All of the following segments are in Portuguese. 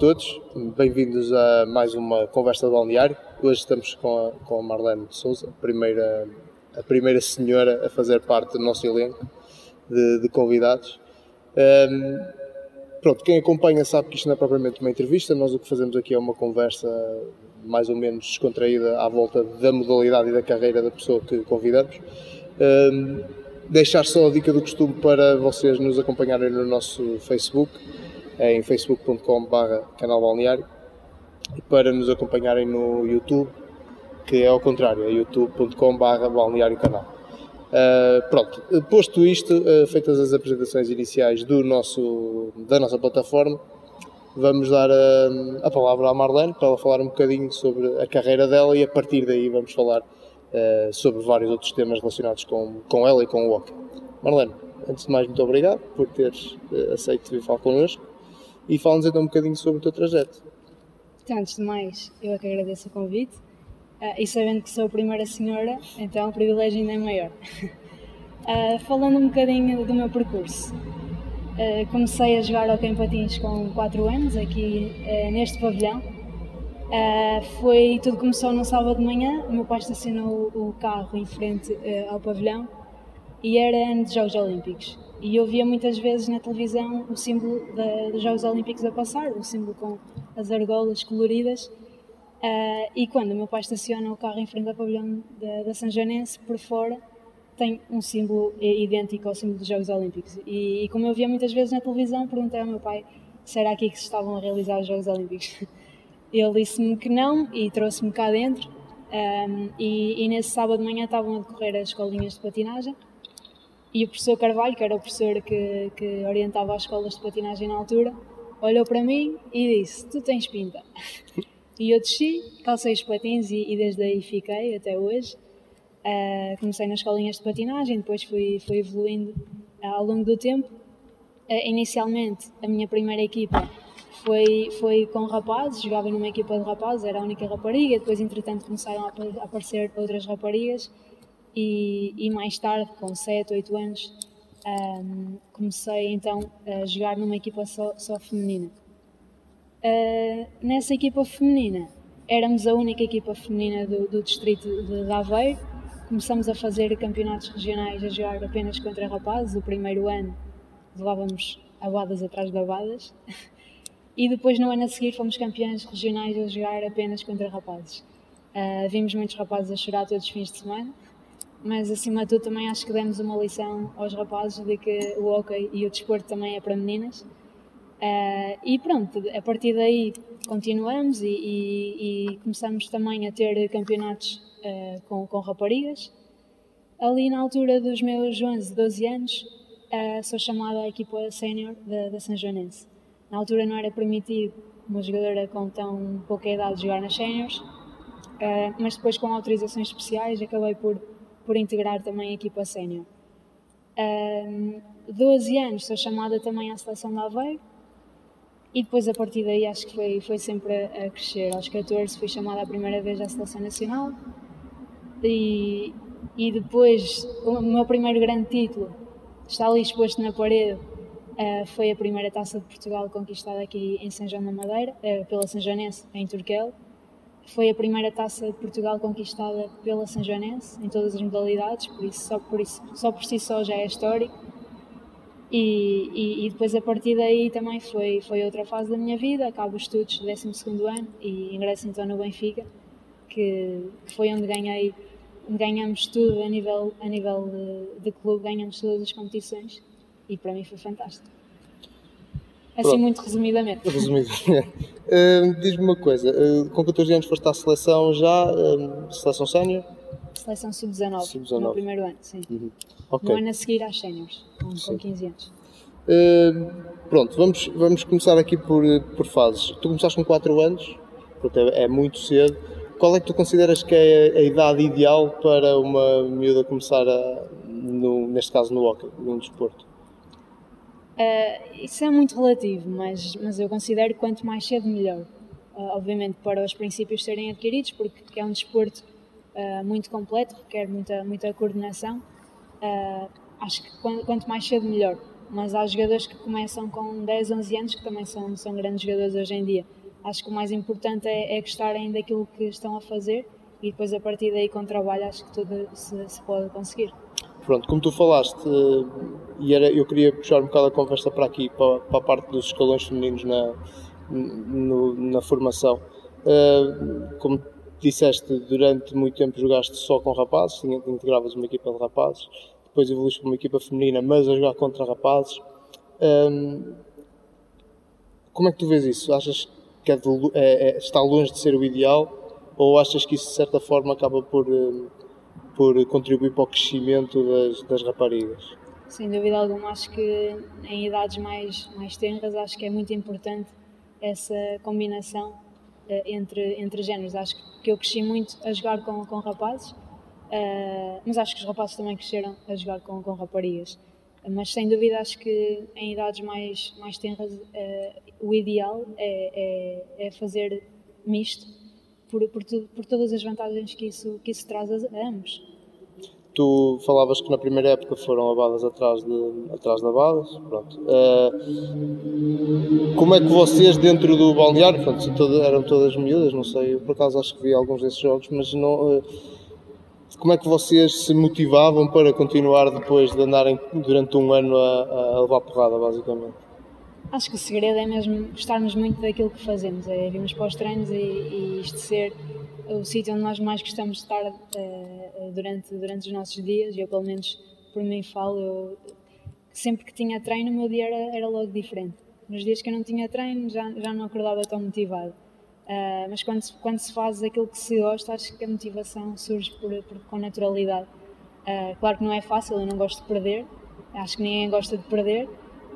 Todos, bem-vindos a mais uma conversa de balneário. Hoje estamos com a, com a Marlene de Souza, a primeira, a primeira senhora a fazer parte do nosso elenco de, de convidados. Um, pronto, quem acompanha sabe que isto não é propriamente uma entrevista, nós o que fazemos aqui é uma conversa mais ou menos descontraída à volta da modalidade e da carreira da pessoa que convidamos. Um, deixar só a dica do costume para vocês nos acompanharem no nosso Facebook, em facebook.com.br canal balneário, e para nos acompanharem no YouTube, que é ao contrário, é youtube.com.br balneário canal. Uh, pronto, posto isto, uh, feitas as apresentações iniciais do nosso, da nossa plataforma, vamos dar a, a, palavra à Marlene para ela falar um bocadinho sobre a carreira dela e a partir daí vamos falar uh, sobre vários outros temas relacionados com, com ela e com o hockey. Marlene, antes de mais, muito obrigado por teres aceito vir falar connosco e fala-nos então um bocadinho sobre o teu trajeto. Então, antes de mais, eu é que agradeço o convite Uh, e sabendo que sou a primeira senhora, então o privilégio ainda é maior. Uh, falando um bocadinho do meu percurso. Uh, comecei a jogar ao patins com 4 anos, aqui neste pavilhão. foi, tudo começou num sábado de manhã, o meu pai estacionou o carro em frente ao pavilhão e era ano de Jogos Olímpicos. E eu via muitas vezes na televisão o símbolo da, dos Jogos Olímpicos a passar, o símbolo com as argolas coloridas, Uh, e quando o meu pai estaciona o carro em frente ao pavilhão da, da São por fora, tem um símbolo idêntico ao símbolo dos Jogos Olímpicos. E, e como eu via muitas vezes na televisão, perguntei ao meu pai se era aqui que se estavam a realizar os Jogos Olímpicos. Ele disse-me que não e trouxe-me cá dentro. Um, e, e, nesse sábado de manhã estavam a decorrer as escolinhas de patinagem. E o professor Carvalho, que era o professor que, que orientava as escolas de patinagem na altura, olhou para mim e disse: Tu tens pinta. E eu desci, calcei os patins e, e desde aí fiquei até hoje. Uh, comecei nas escolinhas de patinagem, depois fui, fui evoluindo uh, ao longo do tempo. Uh, inicialmente, a minha primeira equipa foi, foi com rapazes, jogava numa equipa de rapazes, era a única rapariga. Depois, entretanto, começaram a, aparecer outras raparigas. E, e, mais tarde, com 7, 8 anos, um, comecei então a jogar numa equipa só, só feminina. Uh, nessa equipa feminina, éramos a única equipa feminina do, do distrito de Aveiro. Começamos a fazer campeonatos regionais a jogar apenas contra rapazes. O primeiro ano levávamos abadas atrás de abadas. E depois, no ano a seguir, fomos campeões regionais a jogar apenas contra rapazes. Uh, vimos muitos rapazes a chorar todos os fins de semana, mas acima de tudo também acho que demos uma lição aos rapazes de que o hockey e o desporto também é para meninas Uh, e pronto, a partir daí continuamos e, e, e começamos também a ter campeonatos uh, com, com, raparigas. Ali na altura dos meus 11, 12 anos, uh, sou chamada à equipa sénior da, da São Joanense. Na altura não era permitido uma jogadora com tão pouca idade jogar nas séniores, mas depois com autorizações especiais acabei por, por integrar também a equipa sénior. 12 anos sou chamada também à seleção da Aveiro, e depois, a partir daí, acho que foi, foi sempre a, a crescer. Aos 14 fui chamada a primeira vez à Seleção Nacional e, e depois, o meu primeiro grande título está ali exposto na parede. Uh, foi a primeira taça de Portugal conquistada aqui em São João da Madeira, uh, pela São Joanense, em Turquel. Foi a primeira taça de Portugal conquistada pela São Joanense, em todas as modalidades, por isso só por, isso, só por si só já é histórico. E, e, e, depois a partir daí também foi, foi outra fase da minha vida, acabo os estudos do 12 ano e ingresso então no Benfica, que, que foi onde ganhei, ganhamos tudo a nível, a nível de, de, clube, ganhamos todas as competições e para mim foi fantástico. Assim Pronto. muito resumidamente. Resumidamente. uh, Diz-me uma coisa, uh, com 14 anos foste à seleção já, uh, seleção sénior? Seleção sub-19, sub no primeiro ano, sim. Uhum. Okay. No ano a seguir às séniores, com, com 15 anos. Pronto, vamos, vamos começar aqui por, por fases. Tu começaste com 4 anos, portanto é, é, muito cedo. Qual é que tu consideras que é a idade ideal para uma miúda começar, a, no, neste caso, no hockey, num desporto? Uh, isso é muito relativo, mas, mas eu considero que quanto mais cedo, melhor. Uh, obviamente, para os princípios serem adquiridos, porque é um desporto uh, muito completo, requer muita, muita coordenação. Acho que quanto mais cedo, melhor. mas há jogadores que começam com 10, 11 anos que também são, são grandes jogadores hoje em dia. Acho que o mais importante é, é gostarem daquilo que estão a fazer e depois a partir daí com trabalho acho que tudo se, se pode conseguir. Pronto, como tu falaste, e era, eu queria puxar um bocado a conversa para aqui, para, para a parte dos escalões femininos na, no, na formação. Uh, como disseste, durante muito tempo jogaste só com rapazes, integravas uma equipa de rapazes, depois evoluíste para uma equipa feminina, mas a jogar contra rapazes. Um, como é que tu vês isso? Achas que é de, é, é, está longe de ser o ideal ou achas que isso de certa forma acaba por, por contribuir para o crescimento das, das raparigas? Sem dúvida alguma, acho que em idades mais, mais tenras, acho que é muito importante essa combinação uh, entre, entre géneros. Acho que eu cresci muito a jogar com, com rapazes, uh, mas acho que os rapazes também cresceram a jogar com, com raparigas. Mas sem dúvida acho que em idades mais, mais tenras uh, o ideal é, é, é, fazer misto por, por, tu, por todas as vantagens que isso, que isso traz a ambos. Tu falavas que na primeira época foram abadas atrás, de, atrás da Badas. Pronto. Uh, como é que vocês, dentro do balneário, pronto, eram todas miúdas, não sei, eu por acaso acho que vi alguns desses jogos, mas não. Uh, como é que vocês se motivavam para continuar depois de andarem durante um ano a, a levar porrada, basicamente? Acho que o segredo é mesmo gostarmos muito daquilo que fazemos, é virmos para os treinos e, e isto ser o sítio onde nós mais gostamos de estar uh, durante, durante os nossos dias. Eu, pelo menos, por mim falo, eu, sempre que tinha treino, o meu dia era, era logo diferente. Nos dias que eu não tinha treino, já, já não acordava tão motivado. Uh, mas quando quando se faz aquilo que se gosta, acho que a motivação surge por, por com naturalidade. Uh, claro que não é fácil, eu não gosto de perder, acho que ninguém gosta de perder,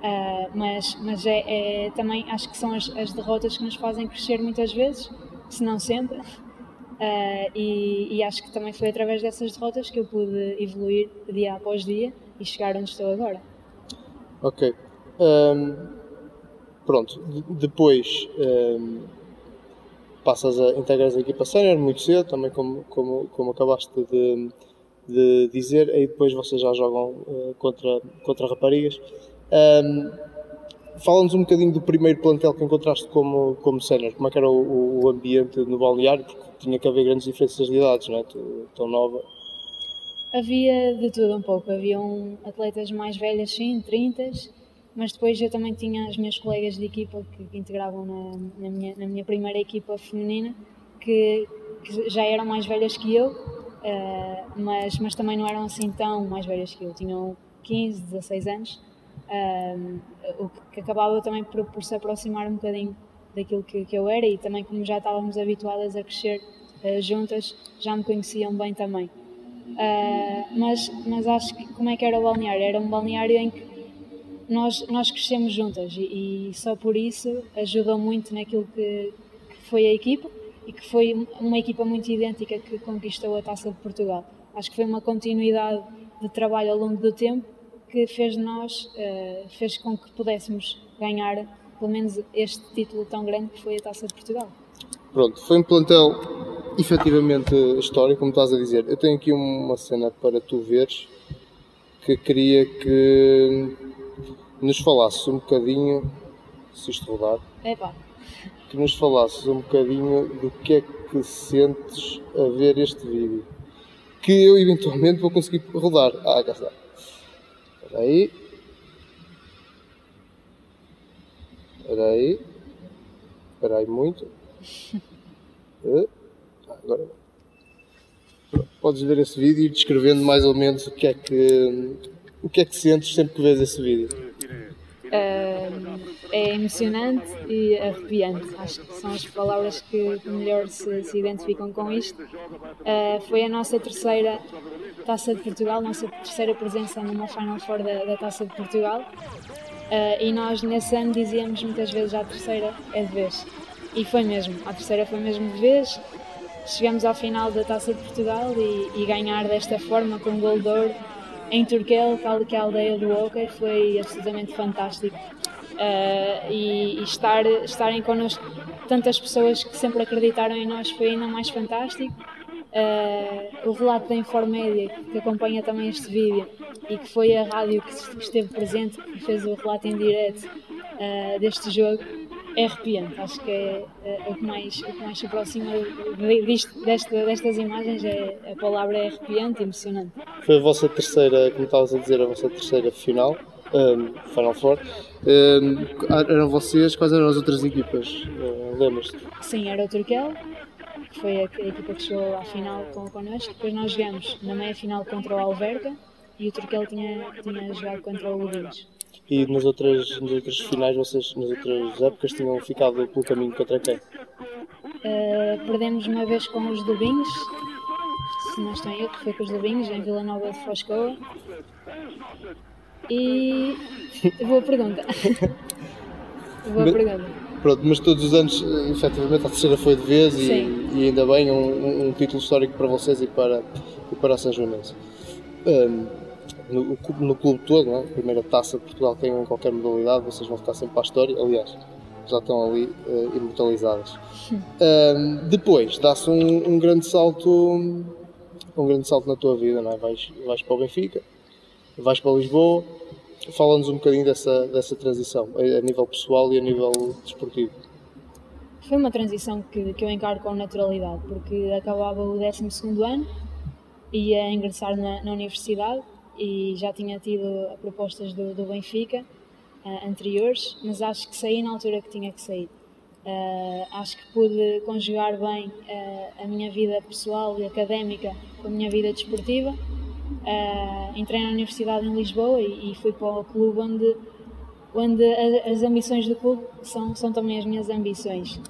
Uh, mas mas é, é, também acho que são as, as, derrotas que nos fazem crescer muitas vezes, se não sempre. Uh, e, e, acho que também foi através dessas derrotas que eu pude evoluir dia após dia e chegar onde estou agora. Ok. Um, pronto, depois um, passas a integrar a equipa sénior muito cedo, também como, como, como acabaste de, de dizer, e depois vocês já jogam uh, contra, contra raparigas. Um, Fala-nos um bocadinho do primeiro plantel que encontraste como, como sénior, como é que era o, o, ambiente no balneário, porque tinha que haver grandes diferenças de idades, não é? Tão nova. Havia de tudo um pouco, haviam atletas mais velhas sim, 30, mas depois eu também tinha as minhas colegas de equipa que integravam na, na, minha, na minha primeira equipa feminina, que, que já eram mais velhas que eu, uh, mas, mas também não eram assim tão mais velhas que eu, tinham 15, 16 anos um, o que acabava também por, por, se aproximar um bocadinho daquilo que, que, eu era e também como já estávamos habituadas a crescer uh, juntas, já me conheciam bem também. Uh, mas, mas acho que como é que era o balneário? Era um balneário em que nós, nós crescemos juntas e, e só por isso ajudou muito naquilo que, que, foi a equipa e que foi uma equipa muito idêntica que conquistou a Taça de Portugal. Acho que foi uma continuidade de trabalho ao longo do tempo que fez nós, uh, fez com que pudéssemos ganhar pelo menos este título tão grande que foi a Taça de Portugal. Pronto, foi um plantel efetivamente histórico, como estás a dizer. Eu tenho aqui uma cena para tu veres que queria que nos falasses um bocadinho, se isto rodar, Epa. que nos falasses um bocadinho do que é que sentes a ver este vídeo. Que eu eventualmente vou conseguir rodar. Ah, cá está. Aí. Espera aí. Espera aí muito. Uh, agora Podes ver esse vídeo e descrevendo mais ou menos o que é que o que é que sentes sempre que vês esse vídeo. É emocionante e arrepiante. Acho que são as palavras que melhor se, se identificam com isto. Uh, foi a nossa terceira Taça de Portugal, nossa terceira presença numa Final Four da, da Taça de Portugal. Uh, e nós nesse ano dizíamos muitas vezes a terceira é de vez. E foi mesmo, a terceira foi mesmo de vez. Chegamos ao final da Taça de Portugal e, e ganhar desta forma com um gol de ouro em Turquel, tal que a aldeia do Hockey, foi absolutamente fantástico. Uh, e, e, estar, estarem connosco tantas pessoas que sempre acreditaram em nós foi ainda mais fantástico. Uh, o relato da Informédia, que acompanha também este vídeo, e que foi a rádio que esteve presente, que fez o relato em direto uh, deste jogo, é arrepiante. Acho que é, é, é, o, que mais, o que mais se aproxima disto, desta, destas imagens. É, a palavra é arrepiante e emocionante. Foi a vossa terceira, como estavas a dizer, a vossa terceira final, um, Final Four. Um, eram vocês, quais eram as outras equipas? Uh, Lembras-te? Sim, era o Turquel, que foi a, a, equipa que chegou à final com, connosco. Depois nós jogamos na meia final contra o Alverca e o Turquel tinha, tinha jogado contra o Lubins. E nas outras, nas outras finais, vocês nas outras épocas tinham ficado pelo caminho contra quem? Uh, perdemos uma vez com os Lubins, se não estou em erro, foi com os Lubins, em Vila Nova de Foscoa. E. Boa pergunta. Boa mas, pergunta. Pronto, mas todos os anos, efetivamente, a terceira foi de vez e, e, ainda bem, um, um, título histórico para vocês e para, e para a São Joanense. Um, no, no, clube todo, não é? a primeira taça de Portugal tem em qualquer modalidade, vocês vão ficar sempre para a história, aliás, já estão ali uh, imortalizadas. Um, depois, dá-se um, um, grande salto um grande salto na tua vida, não é? vais, vais para o Benfica, vais para Lisboa, fala-nos um bocadinho dessa, dessa transição, a, a nível pessoal e a nível desportivo. Foi uma transição que, que eu encaro com naturalidade, porque acabava o 12 ano, ia ingressar na, na universidade e já tinha tido propostas do, do Benfica uh, anteriores, mas acho que saí na altura que tinha que sair. Uh, acho que pude conjugar bem uh, a minha vida pessoal e académica com a minha vida desportiva. Entrei na Universidade em Lisboa e, e, fui para o clube onde, onde as ambições do clube são, são também as minhas ambições.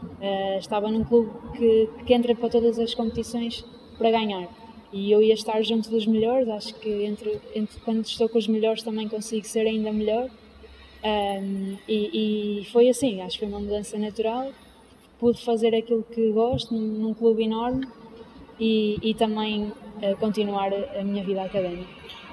estava num clube que, que entra para todas as competições para ganhar e eu ia estar junto dos melhores. Acho que entre, entre quando estou com os melhores também consigo ser ainda melhor. Um, e, e, foi assim, acho que foi uma mudança natural. Pude fazer aquilo que gosto num, num clube enorme e, e também uh, continuar a minha vida académica.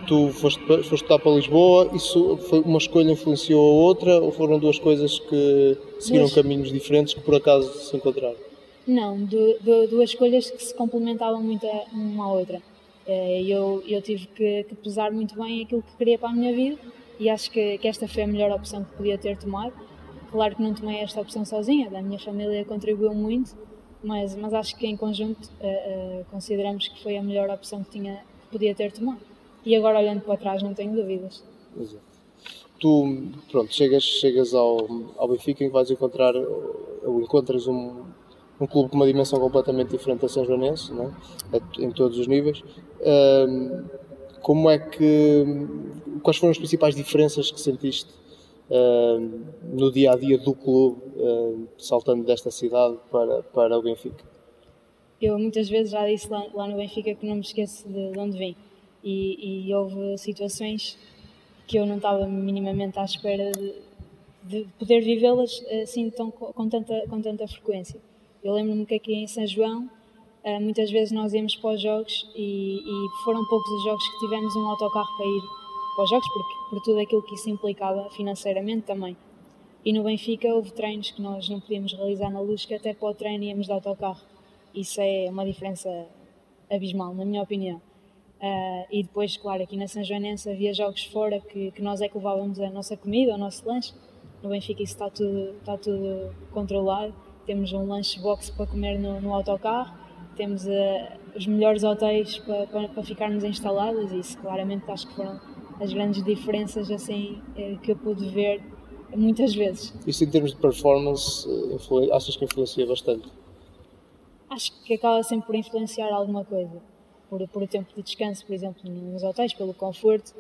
Tu foste, foste estudar para Lisboa, isso foi uma escolha influenciou a outra ou foram duas coisas que seguiram duas... caminhos diferentes que por acaso se encontraram? Não, do, duas escolhas que se complementavam muito uma à outra. Eh, eu, eu tive que, que, pesar muito bem aquilo que queria para a minha vida e acho que, que esta foi a melhor opção que podia ter tomado. Claro que não tomei esta opção sozinha, a minha família contribuiu muito, mas, mas acho que em conjunto uh, uh, consideramos que foi a melhor opção que, tinha, que podia ter tomado. E agora olhando para trás não tenho dúvidas. Exato. Tu, pronto, chegas, chegas ao, ao Benfica e vais encontrar, ou encontras um, um clube com uma dimensão completamente diferente da São Joanense, não é? em todos os níveis. Como é que. Quais foram as principais diferenças que sentiste no dia a dia do clube, saltando desta cidade para, para o Benfica? Eu muitas vezes já disse lá, lá no Benfica que não me esqueço de, de onde vim. E, e, houve situações que eu não estava minimamente à espera de, de poder vivê-las assim tão, com, tanta, com tanta frequência. Eu lembro-me que aqui em São João, eh, muitas vezes nós íamos para os jogos e, e, foram poucos os jogos que tivemos um autocarro para ir para os jogos, porque, por tudo aquilo que isso implicava financeiramente também. E no Benfica houve treinos que nós não podíamos realizar na luz, que até para o treino íamos de autocarro. Isso é uma diferença abismal, na minha opinião. Uh, e depois, claro, aqui na São Joanense havia jogos fora que, que nós é que levávamos a nossa comida, o nosso lanche. No Benfica isso está tudo, está tudo controlado temos um lunchbox para comer no, no autocarro, temos uh, os melhores hotéis para, para, para, ficarmos instalados e isso claramente acho que foram as grandes diferenças assim uh, que eu pude ver muitas vezes. Isso em termos de performance, uh, achas que influencia bastante? Acho que acaba sempre por influenciar alguma coisa. Por, por o tempo de descanso, por exemplo, nos hotéis, pelo conforto.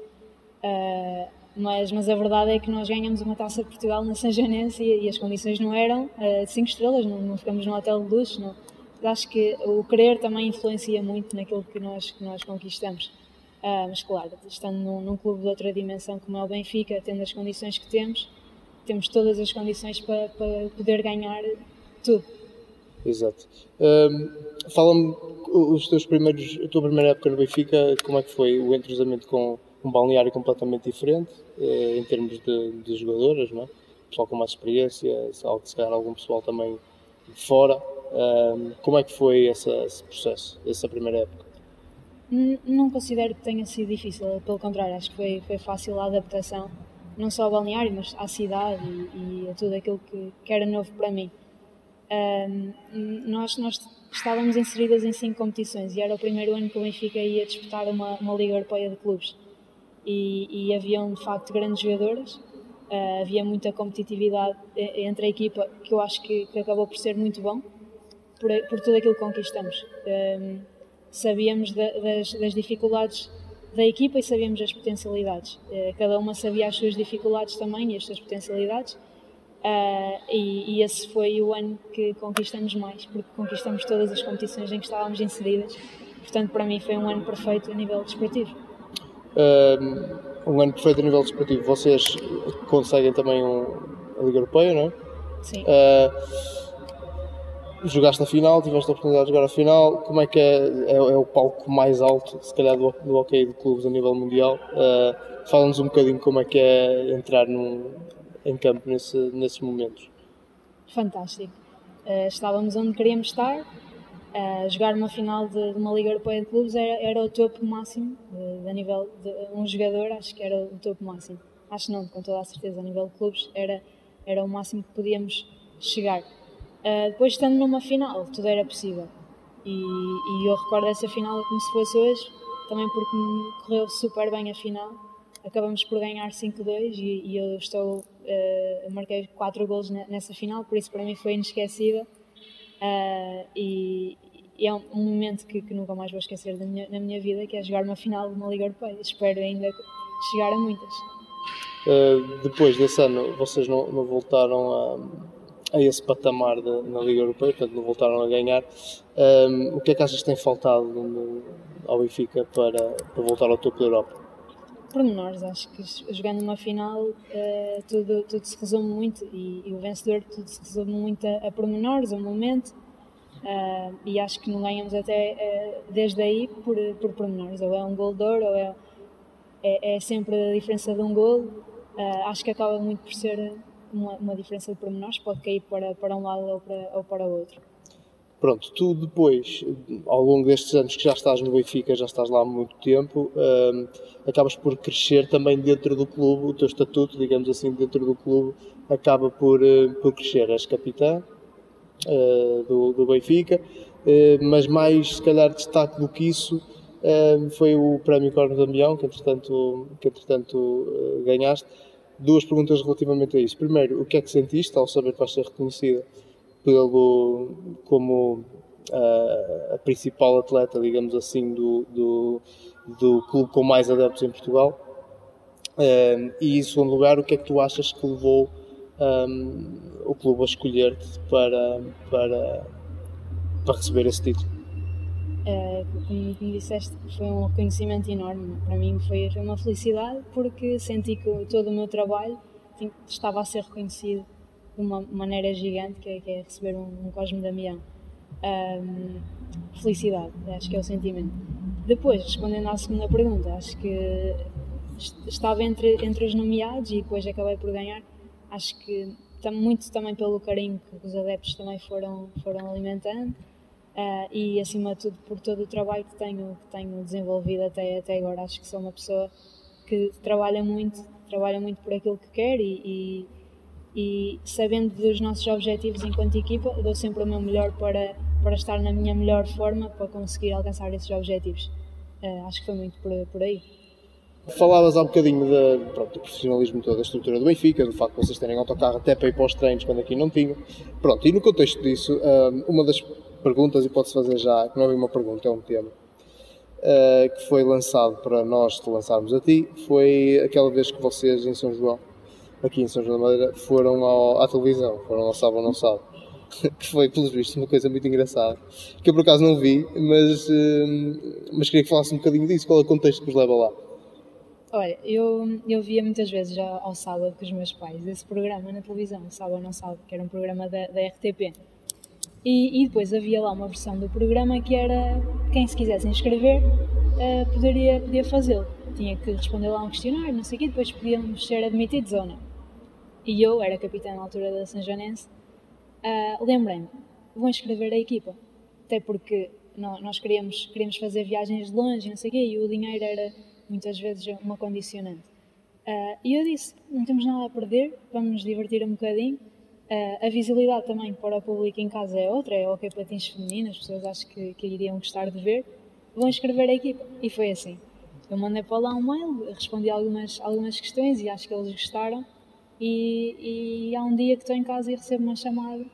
Uh, mas, mas a verdade é que nós ganhamos uma taça de Portugal na São Janense e, e, as condições não eram 5 uh, estrelas, não, não, ficamos num hotel de luxo. Não. Acho que o querer também influencia muito naquilo que nós, que nós conquistamos. Uh, mas claro, estando num, num, clube de outra dimensão como é o Benfica, tendo as condições que temos, temos todas as condições para, para poder ganhar tudo. Exato. Um, Fala-me os teus primeiros, a tua primeira época no Benfica, como é que foi o entrosamento com um balneário completamente diferente eh, em termos de, de jogadoras, não é? pessoal com mais experiência, se calhar algum pessoal também de fora. como é que foi essa, esse processo, essa primeira época? Não considero que tenha sido difícil, pelo contrário, acho que foi, foi fácil a adaptação, não só ao balneário, mas à cidade e, e a tudo aquilo que, que, era novo para mim. Um, nós, nós estávamos inseridas em cinco competições e era o primeiro ano que o Benfica ia disputar uma, uma Liga Europeia de Clubes. E, e haviam de facto grandes jogadoras, uh, havia muita competitividade entre a equipa, que eu acho que, que acabou por ser muito bom, por, por tudo aquilo que conquistamos. Um, sabíamos da, das, das, dificuldades da equipa e sabíamos as potencialidades. Uh, cada uma sabia as suas dificuldades também e as suas potencialidades. Uh, e, e, esse foi o ano que conquistamos mais, porque conquistamos todas as competições em que estávamos inseridas. Portanto, para mim foi um ano perfeito a nível desportivo. Um, um ano perfeito a nível desportivo. Vocês conseguem também um, a Liga Europeia, não é? Sim. Uh, jogaste a final, tiveste a oportunidade de jogar a final. Como é que é? É, é o palco mais alto, se calhar, do, do hockey de clubes a nível mundial. Uh, Fala-nos um bocadinho como é que é entrar num, em campo nesse, nesses momentos. Fantástico. Uh, estávamos onde queríamos estar. Uh, jogar uma final de, de, uma Liga Europeia de Clubes era, era o topo máximo, de, de, a nível de um jogador, acho que era o topo máximo. Acho não, com toda a certeza, a nível de clubes era, era o máximo que podíamos chegar. Uh, depois, estando numa final, tudo era possível. E, e, eu recordo essa final como se fosse hoje, também porque correu super bem a final. Acabamos por ganhar 5-2 e, e, eu estou, uh, marquei 4 golos nessa final, por isso para mim foi inesquecível. Uh, e, e, é um, momento que, que, nunca mais vou esquecer da minha, na minha vida, que é jogar uma final de uma Liga Europeia. Espero ainda chegar a muitas. Uh, depois desse ano, vocês não, não voltaram a a esse patamar de, na Liga Europeia, portanto não voltaram a ganhar. Um, o que é que achas que tem faltado no, ao Benfica para, para voltar ao topo da Europa? Pormenores, acho que jogando uma final uh, tudo, tudo se resume muito e, e, o vencedor tudo se resume muito a, a pormenores, a um momento uh, e acho que não ganhamos até uh, desde aí por, por pormenores, ou é um gol de ouro ou é, é, é sempre a diferença de um gol, acho que acaba muito por ser uma, uma diferença de pormenores, pode cair para, para um lado ou para, ou para o outro. Pronto, tu depois, ao longo destes anos que já estás no Benfica, já estás lá há muito tempo, um, acabas por crescer também dentro do clube, o teu estatuto, digamos assim, dentro do clube, acaba por, uh, por crescer. És capitã uh, do, do Benfica, uh, mas mais, se calhar, destaque do que isso foi o Prémio Corno de Ambião, que entretanto, que, entretanto ganhaste duas perguntas relativamente a isso. Primeiro, o que é que sentiste ao saber que vais ser reconhecida pelo, como a, a principal atleta, digamos assim, do, do, do, clube com mais adeptos em Portugal? Um, e em segundo lugar, o que é que tu achas que levou um, o clube a escolher-te para, para, para receber esse título? Uh, como, como disseste, foi um reconhecimento enorme. Para mim foi, foi uma felicidade porque senti que todo o meu trabalho estava a ser reconhecido uma maneira gigante, que é, que é receber um, um Cosme Damião. Um, felicidade, acho que é o sentimento. Depois, respondendo à segunda pergunta, acho que estava entre, entre os nomeados e depois acabei por ganhar. Acho que muito também pelo carinho que os adeptos também foram, foram alimentando Uh, e acima de tudo por todo o trabalho que tenho, que tenho desenvolvido até, até agora. Acho que sou uma pessoa que trabalha muito, trabalha muito por aquilo que quer e, e, e sabendo dos nossos objetivos enquanto equipa, dou sempre o meu melhor para, para estar na minha melhor forma para conseguir alcançar esses objetivos. Uh, acho que foi muito por, por aí. Falavas há um bocadinho de, pronto, do profissionalismo toda a estrutura do Benfica, do facto de vocês terem autocarro até para ir para os treinos quando aqui não tinham. Pronto, e no contexto disso, ah, uma das perguntas e pode-se fazer já, que não é uma pergunta, é um tema, uh, que foi lançado para nós te lançarmos a ti, foi aquela vez que vocês em São João, aqui em São João da Madeira, foram ao, à televisão, foram ao Sábado Não Sabe, que foi, pelos vistos, uma coisa muito engraçada, que eu por acaso não vi, mas, uh, mas queria que falasse um bocadinho disso, qual é o contexto que vos leva lá. Olha, eu, eu via muitas vezes já ao sábado com os meus pais esse programa na televisão, Sábado Não Sabe, que era um programa da, da RTP. E, e, depois havia lá uma versão do programa que era quem se quisesse inscrever uh, poderia, podia fazê-lo. Tinha que responder lá um questionário, não sei o quê, depois podíamos ser admitidos ou não. E eu era capitã na altura da São Janense, uh, lembrei-me, vou inscrever a equipa. Até porque nós queríamos, queríamos fazer viagens longe, não sei o quê, e o dinheiro era muitas vezes uma condicionante. Uh, e eu disse: não temos nada a perder, vamos nos divertir um bocadinho. Uh, a visibilidade também para o público em casa é outra, é ok patins femininos, as pessoas acho que, que iriam gostar de ver. Vão escrever a equipa. E foi assim. Eu mandei para lá um mail, respondi algumas, algumas questões e acho que eles gostaram. E, e há um dia que estou em casa e recebo uma chamada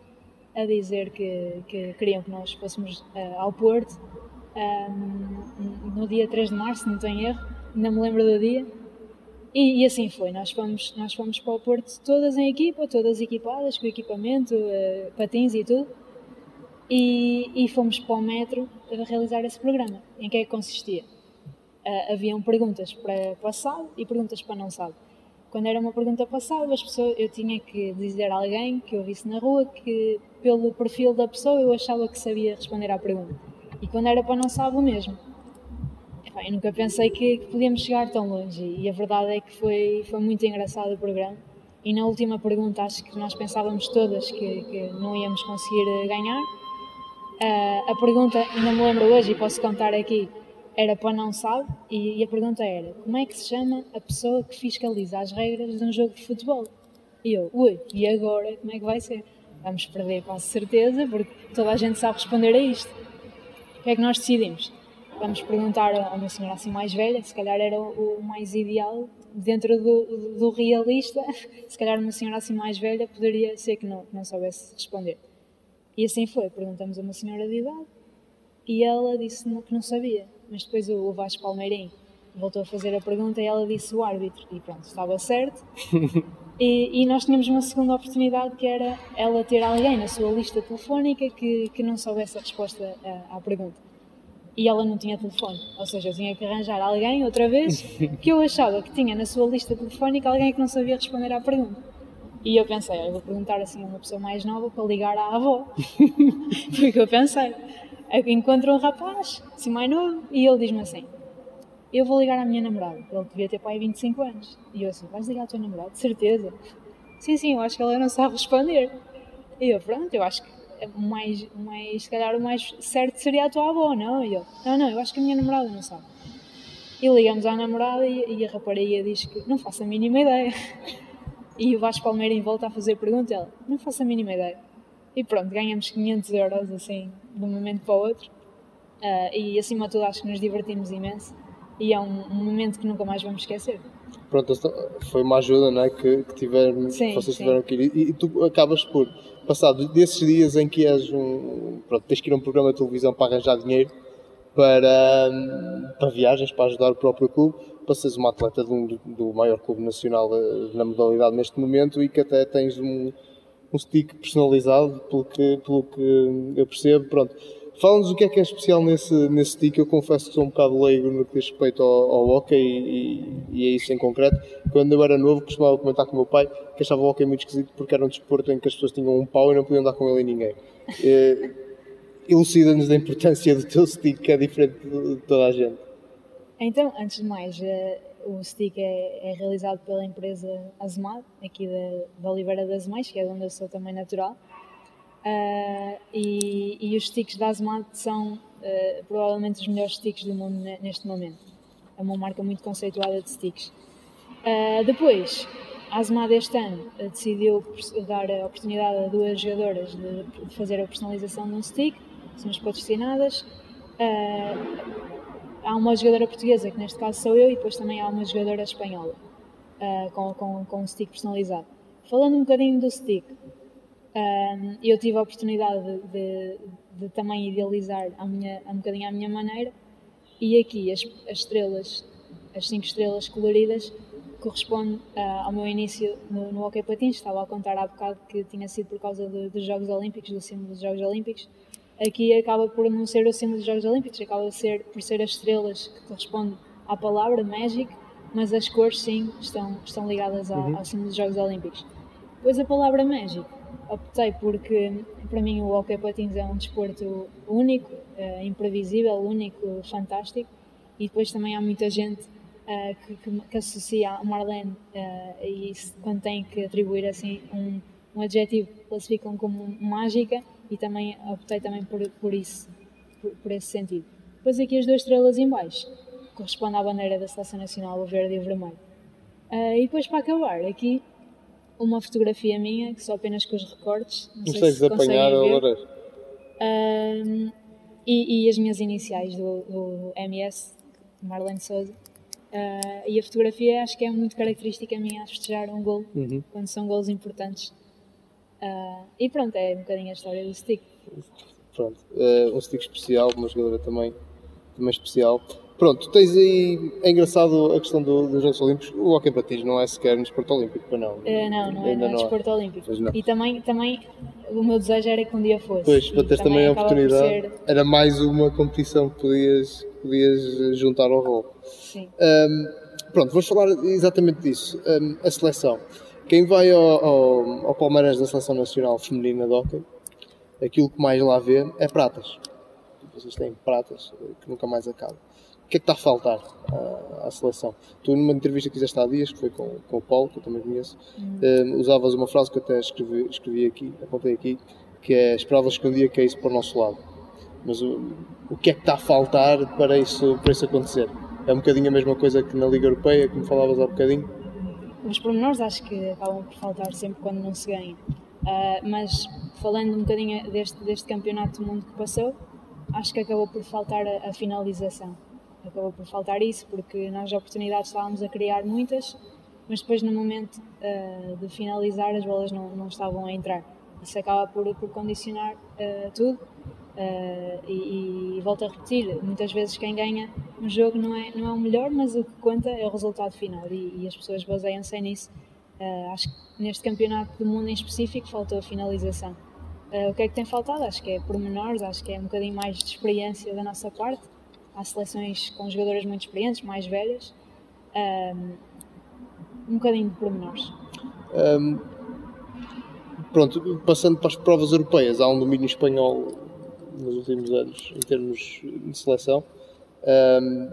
a dizer que, que queriam que nós fôssemos uh, ao Porto um, no dia 3 de março, não tenho erro, ainda me lembro do dia. E, e, assim foi, nós fomos, nós fomos para o Porto todas em equipa, todas equipadas, com equipamento, uh, patins e tudo. E, e, fomos para o metro a realizar esse programa. Em que é que consistia? Uh, haviam perguntas para passado e perguntas para não sabe. Quando era uma pergunta passada, as pessoas, eu tinha que dizer a alguém que eu visse na rua que, pelo perfil da pessoa, eu achava que sabia responder à pergunta. E quando era para não sabe, o mesmo. eu nunca pensei que, que, podíamos chegar tão longe. E a verdade é que foi, foi muito engraçado o programa. E na última pergunta, acho que nós pensávamos todas que, que não íamos conseguir ganhar. Uh, a pergunta, ainda me lembro hoje e posso contar aqui, era para não sabe, e, a pergunta era: como é que se chama a pessoa que fiscaliza as regras de um jogo de futebol? E eu, ui, e agora como é que vai ser? Vamos perder com certeza, porque toda a gente sabe responder a isto. O que é que nós decidimos? Vamos perguntar a uma senhora assim mais velha, se calhar era o, mais ideal, dentro do, do, realista, se calhar uma senhora assim mais velha poderia ser que não, não soubesse responder. E assim foi, perguntamos a uma senhora de idade e ela disse que não sabia mas depois o Vasco Palmeirim voltou a fazer a pergunta e ela disse o árbitro, e pronto, estava certo. E, e, nós tínhamos uma segunda oportunidade que era ela ter alguém na sua lista telefónica que, que não soubesse a resposta à, à pergunta. E ela não tinha telefone, ou seja, eu tinha que arranjar alguém outra vez que eu achava que tinha na sua lista telefónica alguém que não sabia responder à pergunta. E eu pensei, eu vou perguntar assim a uma pessoa mais nova para ligar à avó. Foi o que eu pensei encontro um rapaz, assim mais novo, e ele diz-me assim: Eu vou ligar à minha namorada. Ele devia ter pai 25 anos. E eu assim: Vais ligar à tua namorada? De certeza. Sim, sim, eu acho que ela não sabe responder. E eu, pronto, eu acho que o mais, mais, se calhar o mais certo seria a tua avó, não? E eu, não, não, eu acho que a minha namorada não sabe. E ligamos à namorada e, e a rapariga diz que não faço a mínima ideia. E o Vasco Palmeira volta a fazer pergunta, ela, não faço a mínima ideia. E pronto, ganhamos 500 euros assim, de um momento para o outro. Uh, e acima de tudo, acho que nos divertimos imenso. E é um, um, momento que nunca mais vamos esquecer. Pronto, foi uma ajuda não é, que, que, tiveram, sim, vocês sim. tiveram que ir. E, e, tu acabas por, passado desses dias em que és um. Pronto, tens que ir a um programa de televisão para arranjar dinheiro para, para viagens, para ajudar o próprio clube, para seres uma atleta do, do maior clube nacional eh, na modalidade neste momento e que até tens um um stick personalizado, pelo que, pelo que eu percebo. Pronto. Fala-nos o que é que é especial nesse, nesse stick. Eu confesso que sou um bocado leigo no que diz respeito ao, ao hockey e, e, isso em concreto. Quando eu era novo, costumava comentar com o meu pai que achava o hockey muito esquisito porque era um desporto em que as pessoas tinham um pau e não podiam dar com ele em ninguém. Eh, elucida-nos da importância do teu stick, que é diferente de toda a gente. Então, antes de mais, eh, o stick é, é, realizado pela empresa Azemad, aqui da, da Oliveira das Mães, que é de onde eu sou também natural. Uh, e, e, os sticks da Azemad são uh, provavelmente os melhores sticks do mundo neste momento. É uma marca muito conceituada de sticks. Uh, depois, a Azemad este ano decidiu dar a oportunidade a duas jogadoras de, de fazer a personalização de um stick, as patrocinadas há uma jogadora portuguesa, que neste caso sou eu, e depois também há uma jogadora espanhola, uh, com, com, com um stick personalizado. Falando um bocadinho do stick, uh, eu tive a oportunidade de, de, de, também idealizar a minha, um bocadinho à minha maneira, e aqui as, as estrelas, as cinco estrelas coloridas, corresponde uh, ao meu início no, no hockey patins. Estava a contar há bocado que tinha sido por causa de, dos Jogos Olímpicos, do símbolo dos Jogos Olímpicos, aqui acaba por não ser o símbolo dos Jogos Olímpicos, acaba por ser, por ser as estrelas que correspondem à palavra Magic, mas as cores sim estão, estão ligadas ao, uhum. ao símbolo dos Jogos Olímpicos. Depois a palavra Magic, optei porque para mim o hockey patins é um desporto único, uh, imprevisível, único, fantástico e depois também há muita gente uh, que, que, que, associa a Marlene uh, e quando tem que atribuir assim um, um adjetivo classificam como mágica e também optei também por, por isso. por, por esse sentido. Depois aqui as duas estrelas em baixo, corresponde à bandeira da Seleção Nacional, o verde e o vermelho. Uh, e depois para acabar, aqui uma fotografia minha, que só apenas com os recortes. Não sei se apanhar ver. Uh, e, e, as minhas iniciais do, do MS, Marlene Souza. Uh, e a fotografia acho que é muito característica minha a festejar um gol, uhum. quando são gols importantes. Uh, e pronto, é um bocadinho a história do stick. Pronto, uh, um stick especial, uma jogadora também, também especial. Pronto, tens aí. É engraçado a questão do, dos Jogos Olímpicos. O hockey patins não é sequer no desporto olímpico, não? Uh, não, não é, no desporto olímpico. E também, também o meu desejo era que um dia fosse. Pois, para teres também, também a oportunidade. Ser... Era mais uma competição que podias, podias juntar ao rol. Sim. Um, pronto, vamos falar exatamente disso. Um, a seleção. Quem vai ao, ao, ao Palmeiras da Seleção Nacional Feminina de Hockey, aquilo que mais lá vê é pratas. Vocês têm pratas que nunca mais acabam o que é que está a faltar à, à, seleção? Tu, numa entrevista que fizeste há dias, que foi com, com o Paulo, que eu também conheço, uhum. um, usavas uma frase que eu até escrevi, escrevi aqui, apontei aqui, que é esperavas que um dia caísse para o nosso lado. Mas o, o que é que está a faltar para isso, para isso acontecer? É um bocadinho a mesma coisa que na Liga Europeia, como falavas há bocadinho? Os pormenores acho que acabam por faltar sempre quando não se ganha. Uh, mas falando um bocadinho deste, deste campeonato do mundo que passou, acho que acabou por faltar a, a finalização acabou por faltar isso, porque nós oportunidades estávamos a criar muitas, mas depois no momento uh, de finalizar as bolas não, não estavam a entrar. Isso acaba por, por condicionar uh, tudo. Uh, e, e, volto a repetir, muitas vezes quem ganha no jogo não é, não é o melhor, mas o que conta é o resultado final e, e as pessoas baseiam-se nisso. Uh, acho que neste campeonato do mundo em específico faltou a finalização. Uh, o que é que tem faltado? Acho que é pormenores, acho que é um bocadinho mais de experiência da nossa parte há seleções com jogadoras muito experientes, mais velhas, um, um bocadinho de pormenores. Um, pronto, passando para as provas europeias, há um domínio espanhol nos últimos anos em termos de seleção. Um,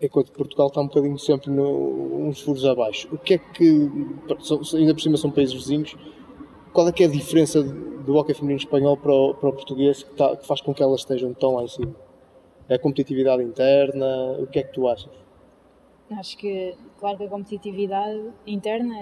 enquanto Portugal está um bocadinho sempre no, uns furos abaixo. O que é que, ainda por cima são países vizinhos, qual é que é a diferença do hockey feminino espanhol para o, para o português que, está, que, faz com que elas estejam tão lá em cima? É a competitividade interna? O que é que tu achas? Acho que, claro que a competitividade interna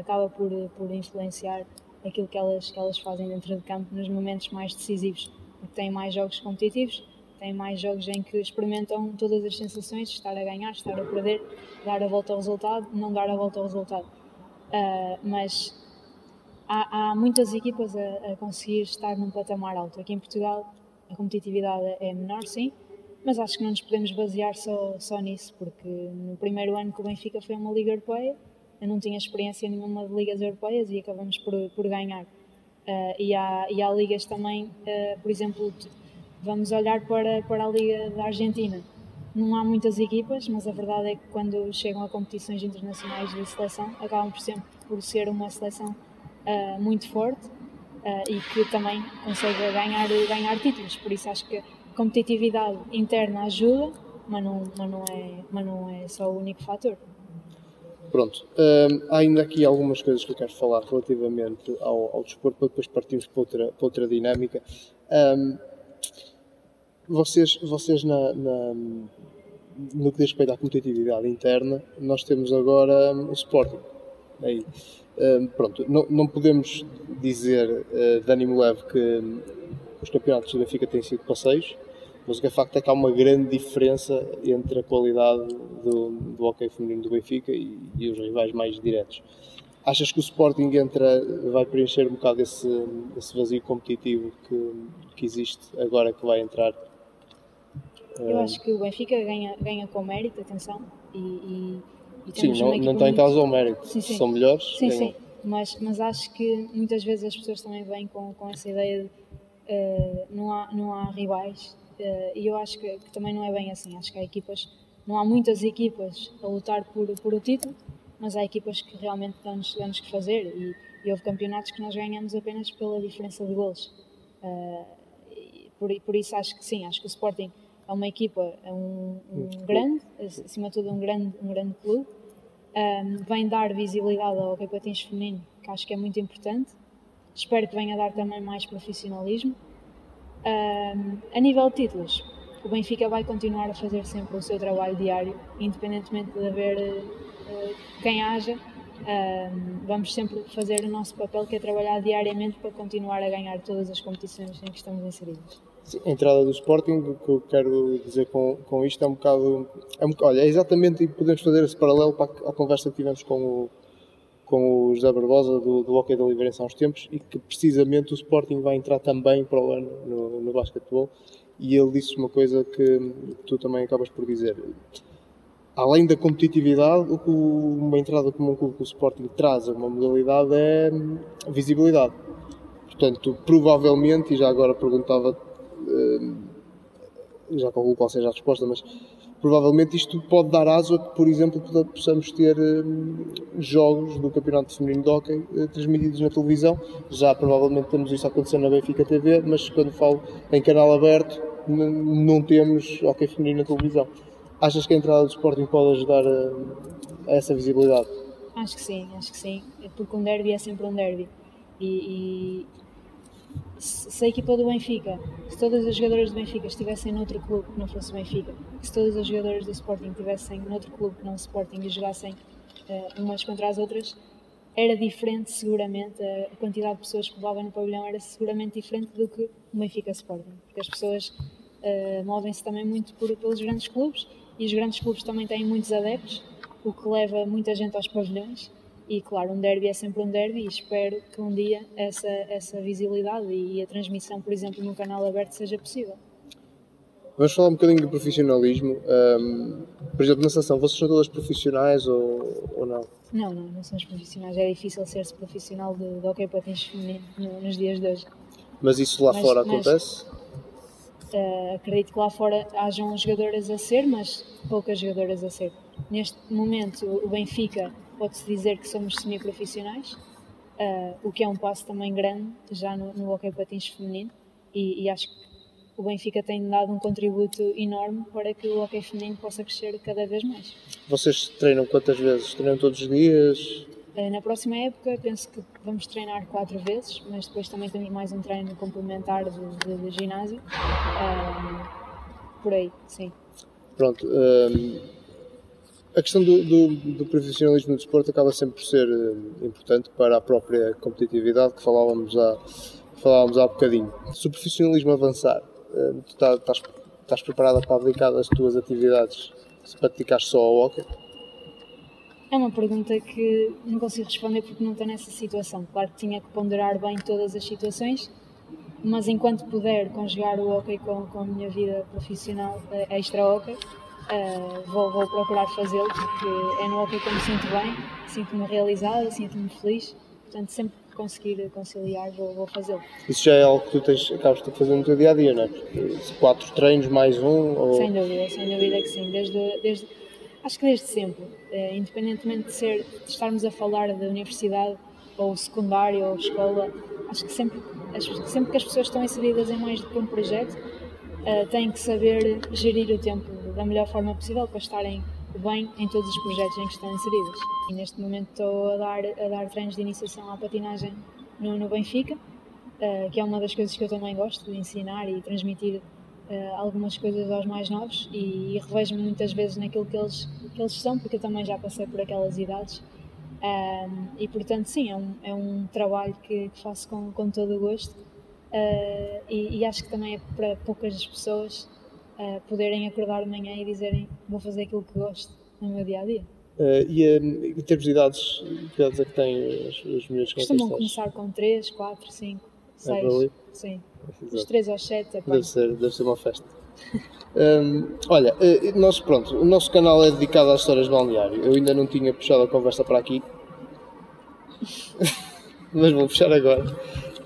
acaba por, por influenciar aquilo que elas, que elas fazem dentro de campo nos momentos mais decisivos, porque têm mais jogos competitivos, têm mais jogos em que experimentam todas as sensações, estar a ganhar, estar a perder, dar a volta ao resultado, não dar a volta ao resultado. Uh, mas há, há muitas equipas a, a, conseguir estar num patamar alto. Aqui em Portugal a competitividade é menor, sim, mas acho que não nos podemos basear só, só nisso, porque no primeiro ano que o Benfica foi uma Liga Europeia, eu não tinha experiência nenhuma de ligas europeias e acabamos por, por ganhar. Uh, e, há, e há ligas também, uh, por exemplo, vamos olhar para, para a Liga da Argentina. Não há muitas equipas, mas a verdade é que quando chegam a competições internacionais de seleção, acabam por sempre por ser uma seleção uh, muito forte e que também consegue ganhar, ganhar títulos. Por isso acho que a competitividade interna ajuda, mas não, mas não, é, mas não é só o único fator. Pronto, um, há ainda aqui algumas coisas que eu quero falar relativamente ao, ao desporto, para depois partirmos para outra, para outra dinâmica. Um, vocês, vocês na, na, no que diz respeito à competitividade interna, nós temos agora um, o Sporting. Aí pronto, não, não, podemos dizer uh, de ânimo leve que os campeonatos do Benfica têm sido passeios, mas o que é facto é que há uma grande diferença entre a qualidade do, do hockey feminino do Benfica e, e, os rivais mais diretos. Achas que o Sporting entra, vai preencher um bocado esse, esse vazio competitivo que, que existe agora que vai entrar? Eu acho que o Benfica ganha, ganha com mérito, atenção, e, e sim, não, não está em causa o mérito. Sim, sim. São melhores. Sim, ganham. sim. Mas, mas acho que muitas vezes as pessoas também vêm com, com essa ideia de uh, não, há, não há rivais. Uh, e eu acho que, que, também não é bem assim. Acho que há equipas, não há muitas equipas a lutar por, por o título, mas há equipas que realmente dão-nos dão que fazer. E, e, houve campeonatos que nós ganhamos apenas pela diferença de gols. Uh, por, por isso acho que sim, acho que o Sporting é uma equipa, é um, um grande, acima de tudo um grande, um grande clube, um, vem dar visibilidade ao campeonato feminino, que acho que é muito importante. Espero que venha dar também mais profissionalismo. Um, a nível de títulos, o Benfica vai continuar a fazer sempre o seu trabalho diário, independentemente de haver uh, quem haja. Um, vamos sempre fazer o nosso papel, que é trabalhar diariamente para continuar a ganhar todas as competições em que estamos inseridos. A entrada do Sporting, o que eu quero dizer com, com isto é um bocado. É um, olha, é exatamente, podemos fazer esse paralelo para a, a conversa que tivemos com o, com o José Barbosa do, do Hockey da Livrença há uns tempos e que precisamente o Sporting vai entrar também para o ano no, no basquetebol e ele disse uma coisa que tu também acabas por dizer. Além da competitividade, o que uma entrada como um clube que o Sporting traz a uma modalidade é visibilidade. Portanto, provavelmente, e já agora perguntava, eh, já calculo qual seja a resposta, mas provavelmente isto pode dar aso a que, por exemplo, possamos ter hum, jogos do Campeonato Feminino de Hockey uh, transmitidos na televisão. Já provavelmente temos isso acontecendo na Benfica TV, mas quando falo em canal aberto, não temos Hockey Feminino na televisão. Achas que a entrada do Sporting pode ajudar a, a essa visibilidade? Acho que sim, acho que sim, porque um derby é sempre um derby. E, se a equipa do Benfica, se todas as jogadoras do Benfica estivessem noutro clube que não fosse o Benfica, se todas as jogadoras do Sporting estivessem noutro clube que não o Sporting e jogassem uh, umas contra as outras, era diferente seguramente, a quantidade de pessoas que levavam no pavilhão era seguramente diferente do que o Benfica Sporting, porque as pessoas uh, movem-se também muito por, pelos grandes clubes e os grandes clubes também têm muitos adeptos, o que leva muita gente aos pavilhões e claro, um derby é sempre um derby e espero que um dia essa, essa visibilidade e a transmissão, por exemplo, no canal aberto seja possível. Vamos falar um bocadinho do profissionalismo. Um, por exemplo, na seleção, vocês são todas profissionais ou, ou não? Não, não, não somos profissionais. É difícil ser-se profissional de, de hockey patins feminino nos dias de hoje. Mas isso lá mas, fora mas, acontece? Uh, acredito que lá fora hajam jogadoras a ser, mas poucas jogadoras a ser. Neste momento, o Benfica pode-se dizer que somos semi-profissionais, uh, o que é um passo também grande já no, no hockey patins feminino e, e, acho que o Benfica tem dado um contributo enorme para que o hockey feminino possa crescer cada vez mais. Vocês treinam quantas vezes? Treinam todos os dias? Uh, na próxima época penso que vamos treinar quatro vezes, mas depois também temos mais um treino complementar de, de, de ginásio. Uh, por aí, sim. Pronto. Um a questão do, do, do, profissionalismo no desporto acaba sempre por ser uh, importante para a própria competitividade que falávamos há, falávamos há bocadinho. Se o profissionalismo avançar, uh, tu tá, estás, estás preparada para aplicar as tuas atividades se praticares só ao hockey? É uma pergunta que não consigo responder porque não estou nessa situação. Claro que tinha que ponderar bem todas as situações, mas enquanto puder conjugar o hockey com, com a minha vida profissional eh, extra-hockey, Uh, vou, vou, procurar fazê-lo porque é no hockey que eu me sinto bem, sinto-me realizada, sinto-me feliz, portanto sempre que conseguir conciliar vou, vou fazê-lo. Isso já é algo que tu tens, acabas de fazer no teu dia a dia, não é? Quatro treinos mais um? Ou... Sem dúvida, sem dúvida que sim, desde, desde, acho que desde sempre, uh, independentemente de, ser, de estarmos a falar da universidade ou secundário ou escola, acho que sempre, sempre que as pessoas estão inseridas em mais do que um projeto, uh, têm que saber gerir o tempo da melhor forma possível para estarem bem em todos os projetos em que estão inseridos. E neste momento estou a dar, a dar treinos de iniciação à patinagem no, no Benfica, uh, que é uma das coisas que eu também gosto de ensinar e transmitir uh, algumas coisas aos mais novos e, e revejo-me muitas vezes naquilo que eles, que eles são, porque eu também já passei por aquelas idades. E portanto, sim, é um, é um trabalho que, que faço com, com todo o gosto uh, e, e, acho que também é para poucas pessoas uh, poderem acordar de manhã e dizerem vou fazer aquilo que gosto no meu dia a dia. Uh, e um, em termos de idades, que idades é que têm os, os meus Costumam começar com 3, 4, 5, 6. É sim. Dos 3 aos 7 é deve ser, deve ser uma festa. um, olha, nós, pronto, o nosso canal é dedicado às histórias de balneário. Eu ainda não tinha puxado a conversa para aqui, mas vou puxar agora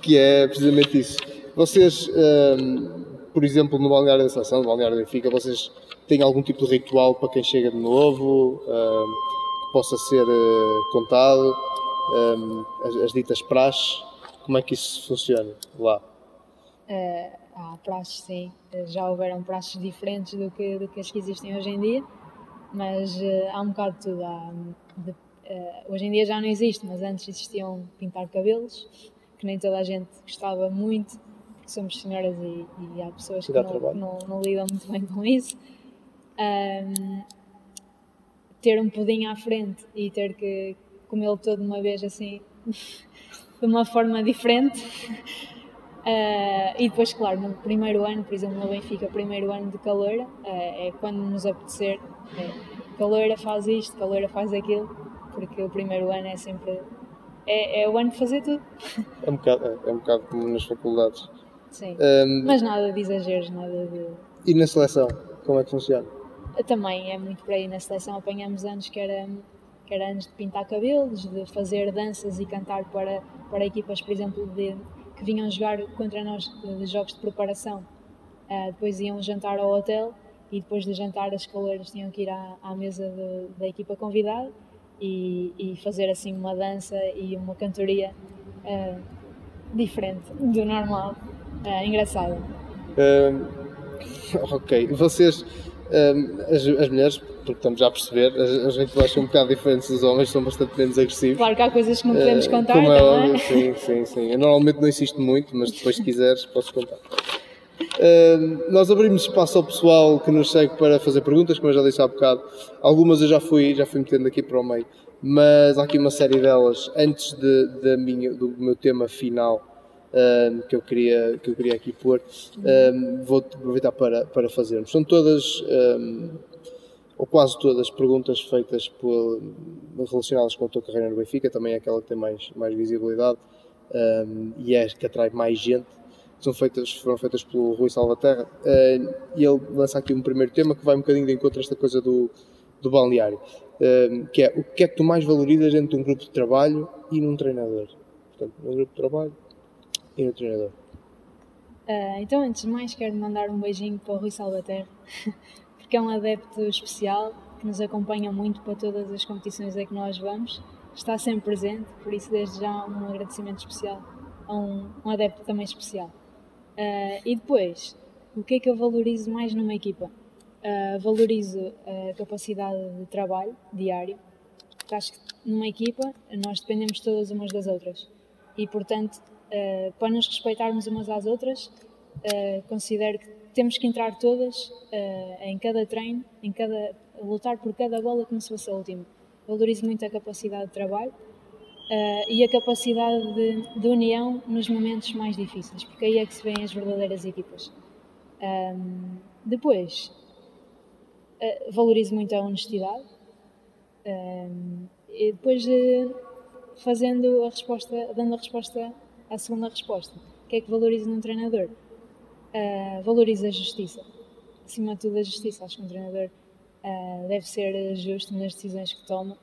que é precisamente isso. Vocês, um, por exemplo, no balneário da Seleção, no balneário da Benfica, vocês têm algum tipo de ritual para quem chega de novo, um, que possa ser uh, contado, as, as, ditas praxes, como é que isso funciona lá? Uh, há praxes, sim. Já houveram praxes diferentes do que, do que as que existem hoje em dia, mas uh, há um bocado de tudo. Há, de, uh, hoje em dia já não existe, mas antes existiam pintar cabelos, que nem toda a gente gostava muito, somos senhoras e, e há pessoas que não, não, não lidam muito bem com isso. Ahm, ter um pudim à frente e ter que comê-lo todo de uma vez assim, de uma forma diferente. Ah, e depois, claro, no primeiro ano, por exemplo, no Benfica, primeiro ano de caloura, ah, é quando nos apetecer. É, caloura faz isto, caloura faz aquilo, porque o primeiro ano é sempre. É, é o ano de fazer tudo. É um bocado, é, é um bocado como nas faculdades. Sim. Ahm, Mas nada de exageros, nada de. e na seleção, como é que funciona? Também é muito por aí na seleção apanhamos anos que era, que era anos de pintar cabelos, de fazer danças e cantar para, para equipas, por exemplo, de, que vinham jogar contra nós de, jogos de preparação. Ah, depois iam jantar ao hotel e depois de jantar as caloiras tinham que ir à, à mesa de- da equipa convidada e, e fazer assim uma dança e uma cantoria ah, diferente do normal, ah, engraçada. Ahm, ok, vocês, ahm, as, as mulheres, porque estamos já a perceber, as, as rituais são um bocado diferentes dos homens, são bastante menos agressivos. Claro que há coisas que não podemos Eh, contar como é óbvio, sim, sim, sim. Eu normalmente não insisto muito, mas depois se quiseres posso contar. Ahm, nós abrimos espaço ao pessoal que nos segue para fazer perguntas, como eu já disse há bocado. Algumas eu já fui, já fui metendo aqui para o meio, mas há aqui uma série delas antes de, da minha, do meu tema final ahm, que, eu queria, que eu queria aqui pôr. ahm, vou aproveitar para, para fazermos. São todas, ahm, ou quase todas, perguntas feitas por, relacionadas com a tua carreira no Benfica, também é aquela que tem mais, mais visibilidade e é que atrai mais gente são feitas, foram feitas pelo Rui Salvaterra e ele lança aqui um primeiro tema que vai um bocadinho de encontro a esta coisa do, do balneário que é o que é que tu mais valorizas dentro de um grupo de trabalho e num treinador portanto, num grupo de trabalho e no treinador Ah, então, antes de mais, quero mandar um beijinho para o Rui Salvaterra, porque é um adepto especial que nos acompanha muito para todas as competições a que nós vamos, está sempre presente, por isso, desde já, um agradecimento especial a um, um adepto também especial. Ah, e depois, o que é que eu valorizo mais numa equipa? Ah, valorizo a capacidade de trabalho diário, porque acho que numa equipa nós dependemos todas umas das outras e, portanto, eh, para nos respeitarmos umas às outras, eh, considero que temos que entrar todas eh, em cada treino, em cada, lutar por cada bola como se fosse a última. Valorizo muito a capacidade de trabalho e a capacidade de, de união nos momentos mais difíceis, porque aí é que se vêem as verdadeiras equipas. Ahm, depois, valorizo muito a honestidade. Ahm, e depois fazendo a resposta, dando a resposta à segunda resposta. O que é que valorizo num treinador? Ah, valorizo a justiça. Acima de tudo, a justiça. Acho que um treinador ah, deve ser justo nas decisões que toma.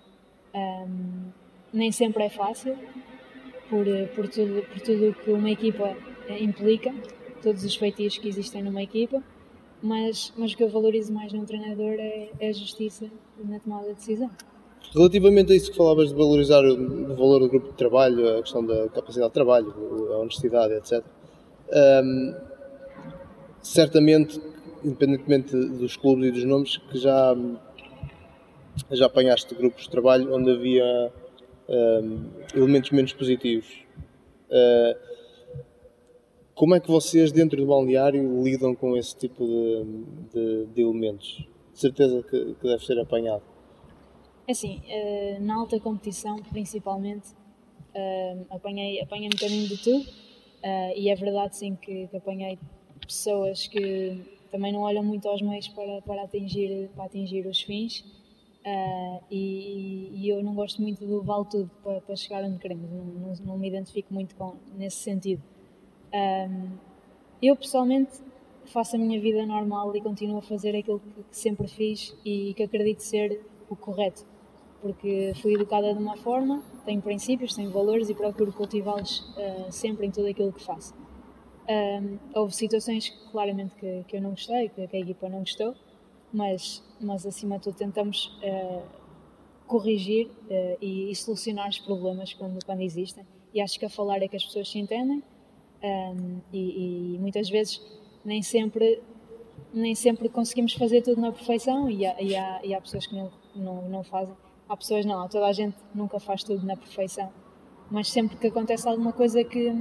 Ahm, nem sempre é fácil, por, por tudo por tudo que uma equipa implica, todos os feitiços que existem numa equipa, mas, mas o que eu valorizo mais num treinador é, é a justiça na tomada de decisão. Relativamente a isso que falavas de valorizar o, valor do grupo de trabalho, a questão da capacidade de trabalho, a honestidade, etc. Ahm, certamente, independentemente dos clubes e dos nomes, que já, já apanhaste grupos de trabalho onde havia ahm, elementos menos positivos. Ah, como é que vocês, dentro do balneário, lidam com esse tipo de, de- de elementos? De certeza que, que deve ser apanhado. É Assim, eh, na alta competição, principalmente, eh, apanhei, apanhei um bocadinho de tudo eh, e é verdade sim que, apanhei pessoas que também não olham muito aos meios para, para, atingir, para atingir os fins e, e eu não gosto muito do vale tudo para, para chegar onde queremos, não, não, não me identifico muito com, nesse sentido. Eu pessoalmente faço a minha vida normal e continuo a fazer aquilo que sempre fiz e que acredito ser o correto, porque fui educada de uma forma, tenho princípios, tenho valores e procuro cultivá-los ah, sempre em tudo aquilo que faço. Ahm, houve situações claramente que, que eu não gostei, que, que a equipa não gostou, mas, mas acima de tudo tentamos ah, corrigir ah, e, e solucionar os problemas quando, quando existem. E acho que a falar é que as pessoas se entendem um, e, e muitas vezes nem sempre nem sempre conseguimos fazer tudo na perfeição e há, e há, e há pessoas que não, não, não fazem há pessoas não, toda a gente nunca faz tudo na perfeição mas sempre que acontece alguma coisa que,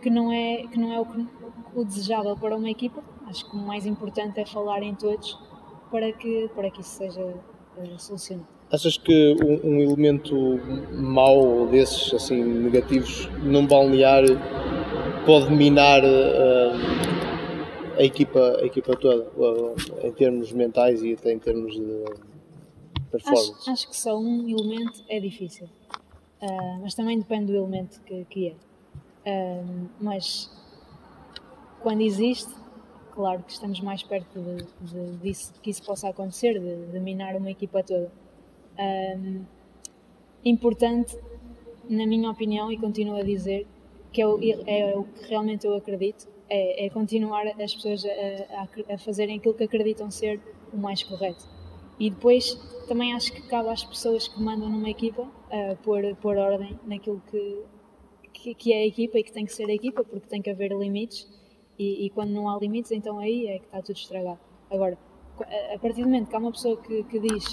que não é, que não é o, o desejável para uma equipa, acho que o mais importante é falar em todos para que, para que isso seja uh, solucionado. Achas que um, um, elemento mau desses, assim, negativos, num balneário pode minar uh, a, equipa, a equipa toda, uh, em termos mentais e até em termos de performance? Acho, acho que só um elemento é difícil, uh, mas também depende do elemento que, que é. mas quando existe, claro que estamos mais perto de, de, disso, que isso possa acontecer, de, de minar uma equipa toda. Um, importante, na minha opinião, e continuo a dizer, que é é o que realmente eu acredito, é, é continuar as pessoas a, a, a, fazerem aquilo que acreditam ser o mais correto. E depois também acho que cabe às pessoas que mandam numa equipa uh, pôr, pôr ordem naquilo que, que, que, é a equipa e que tem que ser a equipa, porque tem que haver limites e, e, quando não há limites, então aí é que está tudo estragado. Agora, a partir do momento que há uma pessoa que, que diz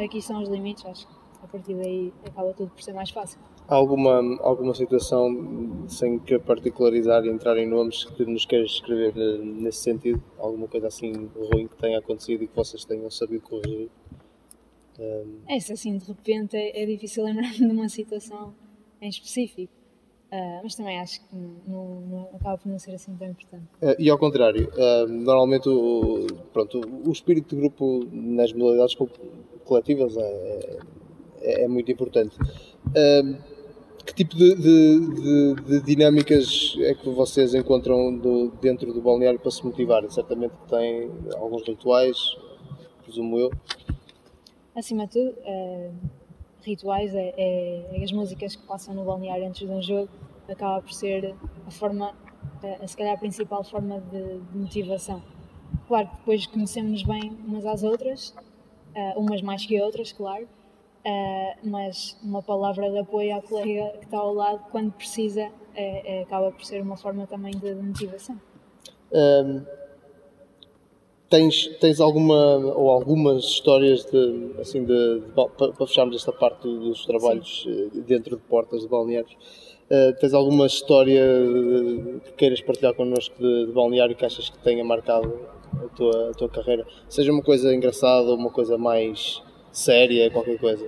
aqui são os limites, acho que a partir daí acaba tudo por ser mais fácil. Há alguma, alguma situação, sem que particularizar e entrar em nomes, que nos queres escrever nesse sentido? Alguma coisa assim ruim que tenha acontecido e que vocês tenham sabido corrigir? Um... É, se assim de repente é, é difícil lembrar-me de uma situação em específico. Uh, mas também acho que não, não, acaba por não ser assim tão importante. Uh, e ao contrário, uh, normalmente o, pronto, o espírito de grupo nas modalidades coletivas é, é, é muito importante. que tipo de, de, de, de, dinâmicas é que vocês encontram do, dentro do balneário para se motivar? Certamente tem alguns rituais, presumo eu. Acima de tudo, rituais, é, é, é, as músicas que passam no balneário antes de um jogo, acaba por ser a forma, a, a se calhar a principal forma de, de motivação. Claro que depois conhecemos bem umas às outras, uh, umas mais que outras, claro, uh, mas uma palavra de apoio à colega que está ao lado quando precisa acaba por ser uma forma também de, de motivação. Um Tens, tens alguma ou algumas histórias de, assim de, de para, para fecharmos esta parte dos trabalhos Sim. Eh, dentro de portas de balneários? Uh, tens alguma história que queiras partilhar connosco de, de, balneário que achas que tenha marcado a tua, a tua carreira? Seja uma coisa engraçada ou uma coisa mais séria, qualquer coisa.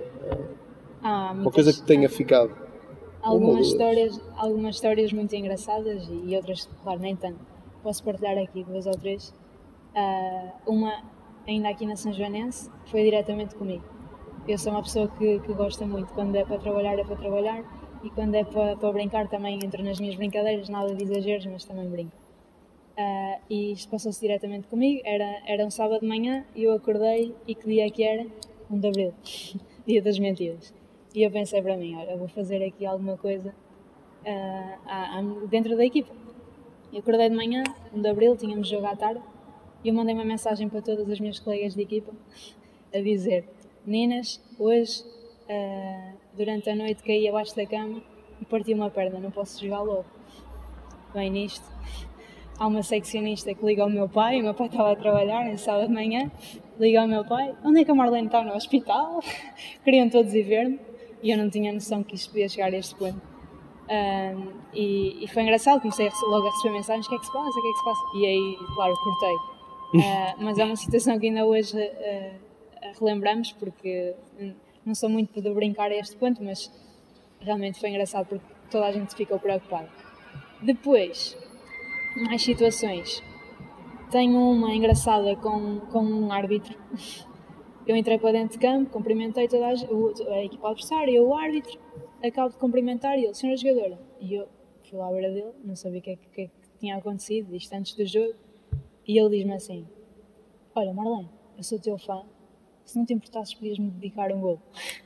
Ah, uma coisa que tenha ficado. Algumas histórias, algumas histórias muito engraçadas e, e outras, claro, nem tanto. Posso partilhar aqui duas ou três. Uh, uma, ainda aqui na São Joanense, foi diretamente comigo. Eu sou uma pessoa que, que gosta muito, quando é para trabalhar, é para trabalhar, e quando é para, para brincar, também entro nas minhas brincadeiras, nada de exageros, mas também brinco. Uh, e isto passou-se diretamente comigo. Era, era um sábado de manhã e eu acordei. E que dia é que era? 1 de abril, dia das mentiras. E eu pensei para mim: olha, vou fazer aqui alguma coisa uh, dentro da equipa. Eu acordei de manhã, 1 de abril, tínhamos jogo à tarde. E eu mandei uma mensagem para todas as minhas colegas de equipa a dizer: Meninas, hoje, uh, durante a noite, caí abaixo da cama e parti uma perna, não posso jogar logo. Bem, nisto, há uma seccionista que liga ao meu pai, o meu pai estava a trabalhar em sábado de manhã, liga ao meu pai: Onde é que a Marlene está? No hospital? Queriam todos ir ver-me e eu não tinha noção que isto podia chegar a este ponto. Um, e, e, foi engraçado, comecei logo a receber mensagens: o que é que se passa? O que é que se passa? E aí, claro, cortei Uh, mas é uma situação que ainda hoje uh, relembramos, porque não sou muito de brincar a este ponto, mas realmente foi engraçado porque toda a gente ficou preocupada. Depois, mais situações. Tenho uma engraçada com, com um árbitro. Eu entrei para dentro de campo, cumprimentei toda a, a equipa adversária, eu, o árbitro, acabo de cumprimentar e ele, senhora jogadora. E eu fui lá à beira dele, não sabia o que, é que, é que tinha acontecido, isto antes do jogo. E ele diz-me assim: Olha, Marlene, eu sou teu fã, se não te importasses, podias-me dedicar um gol.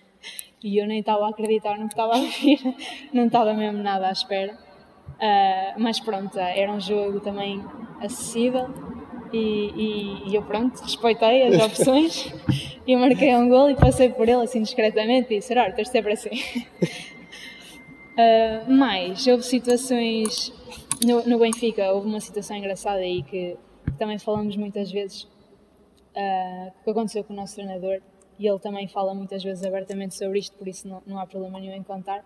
E eu nem estava a acreditar no que estava a vir, não estava mesmo nada à espera. Uh, mas pronto, era um jogo também acessível e, e, e eu pronto, respeitei as opções e marquei um gol e passei por ele assim discretamente e disse, olha, tens de ser para assim. Uh, mas houve situações no, no Benfica, houve uma situação engraçada aí que também falamos muitas vezes uh, o que aconteceu com o nosso treinador e ele também fala muitas vezes abertamente sobre isto, por isso não, não há problema nenhum em contar.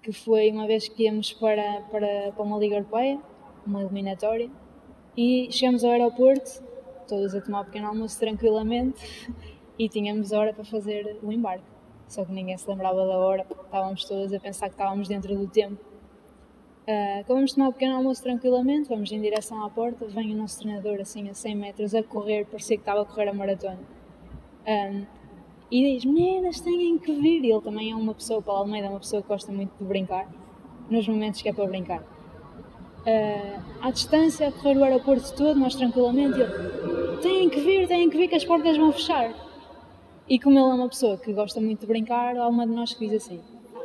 que foi uma vez que íamos para, para, para uma Liga Europeia, uma eliminatória, e chegamos ao aeroporto, todos a tomar um pequeno almoço tranquilamente, e tínhamos hora para fazer o embarque. Só que ninguém se lembrava da hora, estávamos todos a pensar que estávamos dentro do tempo. Uh, acabamos de tomar um pequeno almoço tranquilamente, vamos em direção à porta, vem o nosso treinador assim a 100 metros a correr, parecia que estava a correr a maratona. Um, e diz, meninas, têm que vir. E ele também é uma pessoa, Paulo Almeida é uma pessoa que gosta muito de brincar, nos momentos que é para brincar. Uh, à distância, a correr o aeroporto todo, nós tranquilamente, ele, têm que vir, têm que vir que as portas vão fechar. E como ele é uma pessoa que gosta muito de brincar, há uma de nós que diz assim,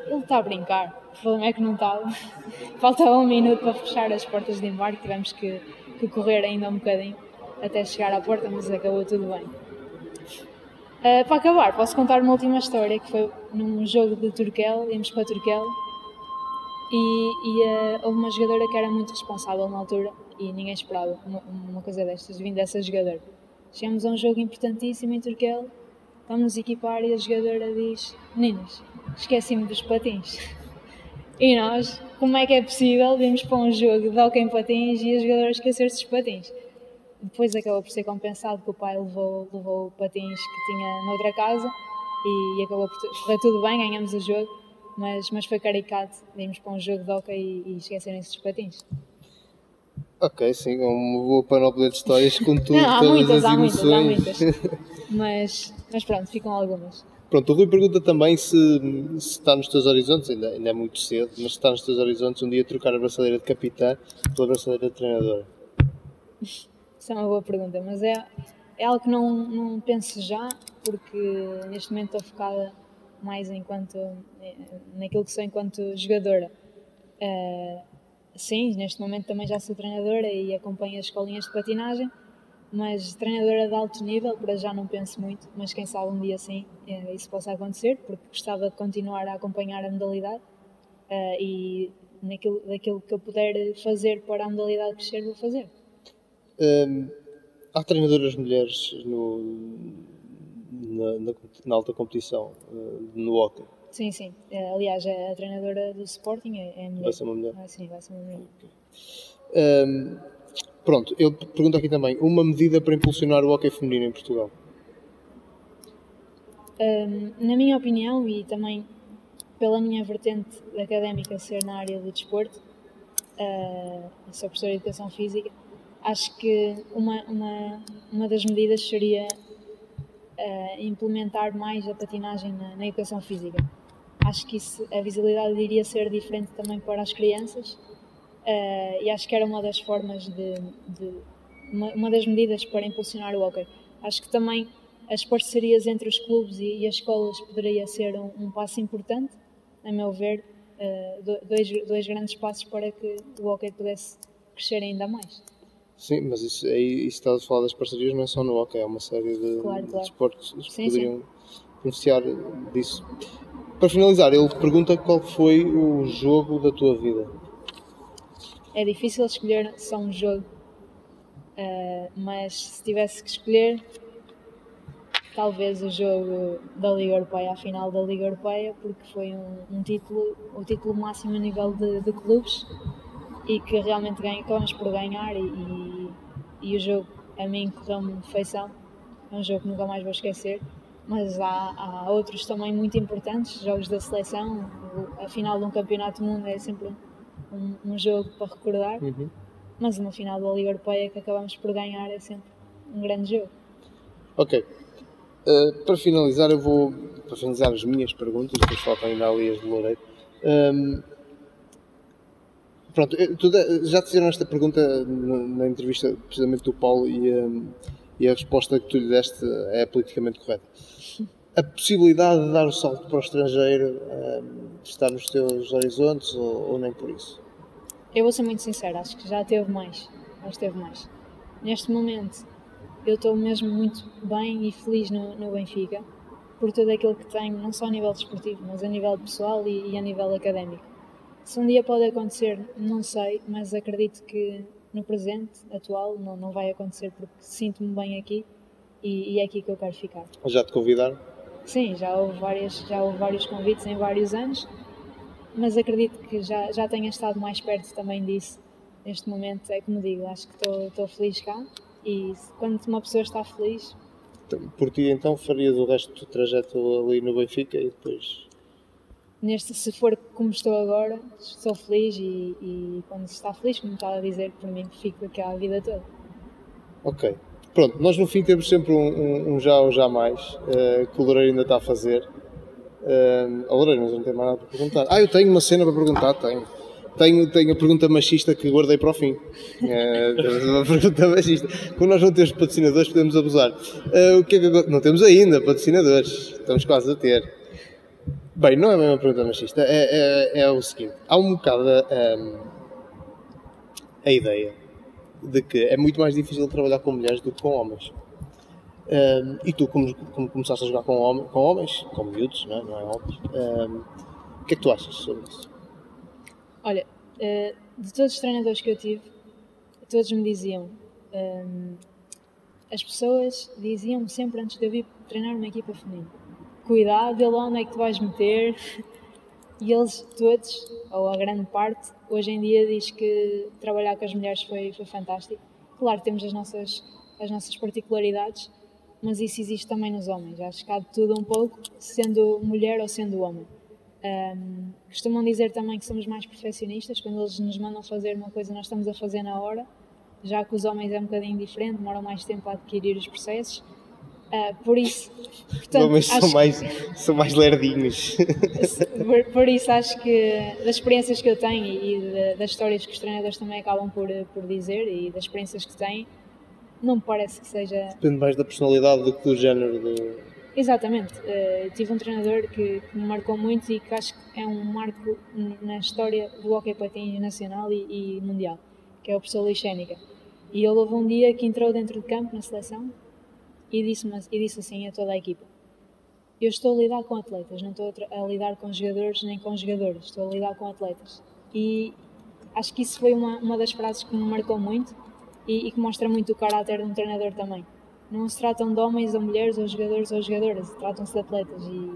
ele está a brincar. O problema é que não estava. Faltava um minuto para fechar as portas de embarque, tivemos que, que correr ainda um bocadinho até chegar à porta, mas acabou tudo bem. Uh, para acabar, posso contar uma última história que foi num jogo de Turquel, íamos para Turquel e, e uh, houve uma jogadora que era muito responsável na altura e ninguém esperava uma, uma coisa destas, vindo dessa jogadora. Chegamos a um jogo importantíssimo em Turquel, vamos equipar e a jogadora diz: Meninas, esqueci-me dos patins. E nós, como é que é possível? Vimos para um jogo de hockey em patins e a jogadora esquecer-se dos patins. Depois acabou por ser compensado que o pai levou, levou patins que tinha noutra casa e, acabou por correr tudo bem, ganhamos o jogo, mas, mas foi caricato. Vimos para um jogo de hockey e, e esquecerem-se dos patins. Ok, sim, é uma boa panóplia de histórias com tudo, Não, há todas muitas, as há emoções. muitas, há muitas. Mas, mas pronto, ficam algumas. Pronto, o Rui pergunta também se, se está nos teus horizontes, ainda, ainda é muito cedo, mas se está nos teus horizontes um dia trocar a braçadeira de capitã pela braçadeira de treinadora. Isso é uma boa pergunta, mas é, é algo que não, não penso já, porque neste momento estou focada mais enquanto naquilo que sou enquanto jogadora. Uh, sim, neste momento também já sou treinadora e acompanho as escolinhas de patinagem, mas treinadora de alto nível, para já não penso muito, mas quem sabe um dia sim eh, isso possa acontecer, porque gostava de continuar a acompanhar a modalidade uh, e naquilo, daquilo que eu puder fazer para a modalidade crescer, vou fazer. Um, há treinadoras mulheres no, na, na, na alta competição, uh, no hockey? Sim, sim. Uh, aliás, a, treinadora do Sporting é, é mulher. Vai ser uma mulher? Ah, sim, vai ser uma mulher. Okay. Um, pronto, eu pergunto aqui também, uma medida para impulsionar o hockey feminino em Portugal? Um, na minha opinião, e também pela minha vertente académica ser na área do desporto, uh, sou professora de Educação Física, acho que uma, uma, uma das medidas seria uh, implementar mais a patinagem na, na, educação física. Acho que isso, a visibilidade iria ser diferente também para as crianças uh, e acho que era uma das formas de, de uma, uma, das medidas para impulsionar o hockey. Acho que também as parcerias entre os clubes e, e as escolas poderia ser um, um, passo importante, a meu ver, uh, dois, dois grandes passos para que o hockey pudesse crescer ainda mais. Sim, mas isso, aí, isso estás a falar das parcerias não é só no hockey, é uma série de, claro, claro. de esportes que sim, poderiam sim. beneficiar disso. Para finalizar, ele pergunta qual foi o jogo da tua vida. É difícil escolher só um jogo, uh, mas se tivesse que escolher, talvez o jogo da Liga Europeia, a final da Liga Europeia, porque foi um, um título, o título máximo a nível de, de clubes e que realmente ganha, acabamos por ganhar e, e, e o jogo a mim correu-me de feição. É um jogo que nunca mais vou esquecer. Mas há, há outros também muito importantes, jogos da seleção. A final de um campeonato do mundo é sempre um, um jogo para recordar. Uhum. Mas uma final da Liga Europeia que acabamos por ganhar é sempre um grande jogo. Ok. Uh, para finalizar, eu vou para finalizar as minhas perguntas, depois faltam ainda ali as de Loureiro. Um, Pronto, já te fizeram esta pergunta na, entrevista precisamente do Paulo e, um, e, a resposta que tu lhe deste é politicamente correta. A possibilidade de dar o salto para o estrangeiro um, está nos teus horizontes ou, ou, nem por isso? Eu vou ser muito sincera, acho que já teve mais. Que teve mais. Neste momento, eu estou mesmo muito bem e feliz no, no Benfica por tudo aquilo que tenho, não só a nível desportivo, mas a nível pessoal e, e a nível académico se um dia pode acontecer, não sei, mas acredito que no presente atual não, não vai acontecer porque sinto-me bem aqui e, e, é aqui que eu quero ficar. Já te convidaram? Sim, já houve, várias, já houve vários convites em vários anos mas acredito que já, já tenha estado mais perto também disso. Neste momento, é como digo, acho que estou- feliz cá e quando uma pessoa está feliz, Então, Por ti, então, farias o resto do trajeto ali no Benfica e depois. neste, se for como estou agora, estou feliz e, e quando se está feliz, como estava a dizer, por mim fico aqui a vida toda. Ok. Pronto, nós no fim temos sempre um, um- um já ou já mais eh, que o Loureiro ainda está a fazer. Uh, Loureiro, mas não tenho mais nada para perguntar. Ah, eu tenho uma cena para perguntar, tenho. Tenho, tenho a pergunta machista que guardei para o fim. Temos uma pergunta machista. Quando nós não temos patrocinadores, podemos abusar. Eh, o que é que Não temos ainda patrocinadores. Estamos quase a ter. Bem, não é bem uma pergunta machista. É, é, é o seguinte: há um bocado ehm, a ideia de que é muito mais difícil trabalhar com mulheres do que com homens. Ehm, e tu, como, como começaste a jogar com, hom- com homens, com miúdos, não é, não é homens, ehm, o que é que tu achas sobre isso? Olha, eh, de todos os treinadores que eu tive, todos me diziam. ehm, as pessoas diziam-me sempre antes de eu vir treinar uma equipa feminina: cuidado, lá onde é que tu vais meter. E eles todos, ou a grande parte, hoje em dia diz que trabalhar com as mulheres foi, foi fantástico. Claro, temos as nossas, as nossas particularidades, mas isso existe também nos homens. Acho que há de tudo um pouco, sendo mulher ou sendo homem. Um, costumam dizer também que somos mais perfeccionistas, quando eles nos mandam fazer uma coisa, nós estamos a fazer na hora, já que os homens é um bocadinho diferente, demoram mais tempo a adquirir os processos. Uh, por isso, portanto, homens são acho- mais, são mais lerdinhos. por, por isso acho que das experiências que eu tenho e de- das histórias que os treinadores também acabam por, por dizer e das experiências que têm, não me parece que seja Depende mais da personalidade do que do género. Do... Exatamente. Eh, tive um treinador que, que me marcou muito e que acho que é um marco na história do hockey patins nacional e, e mundial, que é o professor Luís Chénica. E ele houve um dia que entrou dentro de campo na seleção e disse, e disse assim a toda a equipa: Eu estou a lidar com atletas, não estou a, lidar com jogadores nem com jogadores, estou a lidar com atletas. E acho que isso foi uma, uma das frases que me marcou muito e, e que mostra muito o caráter de um treinador também. Não se tratam de homens ou mulheres ou jogadores ou jogadoras, tratam-se de atletas e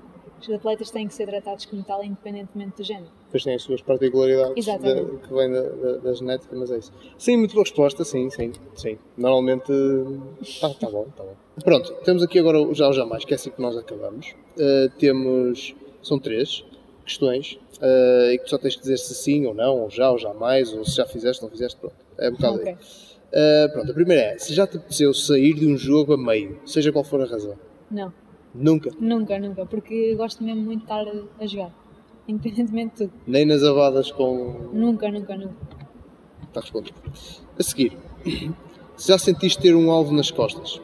os atletas têm que ser tratados como tal, independentemente do género. Depois tem as suas particularidades da- que vêm da, da, da genética, mas é isso. Sim, muito boa resposta, sim, sim, sim. Normalmente. Tá, tá bom, tá bom. Pronto, temos aqui agora o já ou jamais, que é assim que nós acabamos. Uh, temos. São três questões uh, e que tu só tens que dizer se sim ou não, ou já ou jamais, ou se já fizeste ou não fizeste, pronto. É um bocado Ok. aí. Uh, pronto, a primeira é: se já te apeteceu sair de um jogo a meio, seja qual for a razão. Não, Nunca. nunca, nunca, porque gosto mesmo muito de estar a jogar, independentemente de tudo. Nem nas abadas com. Nunca, nunca, nunca. Está respondido. A seguir, se já sentiste ter um alvo nas costas?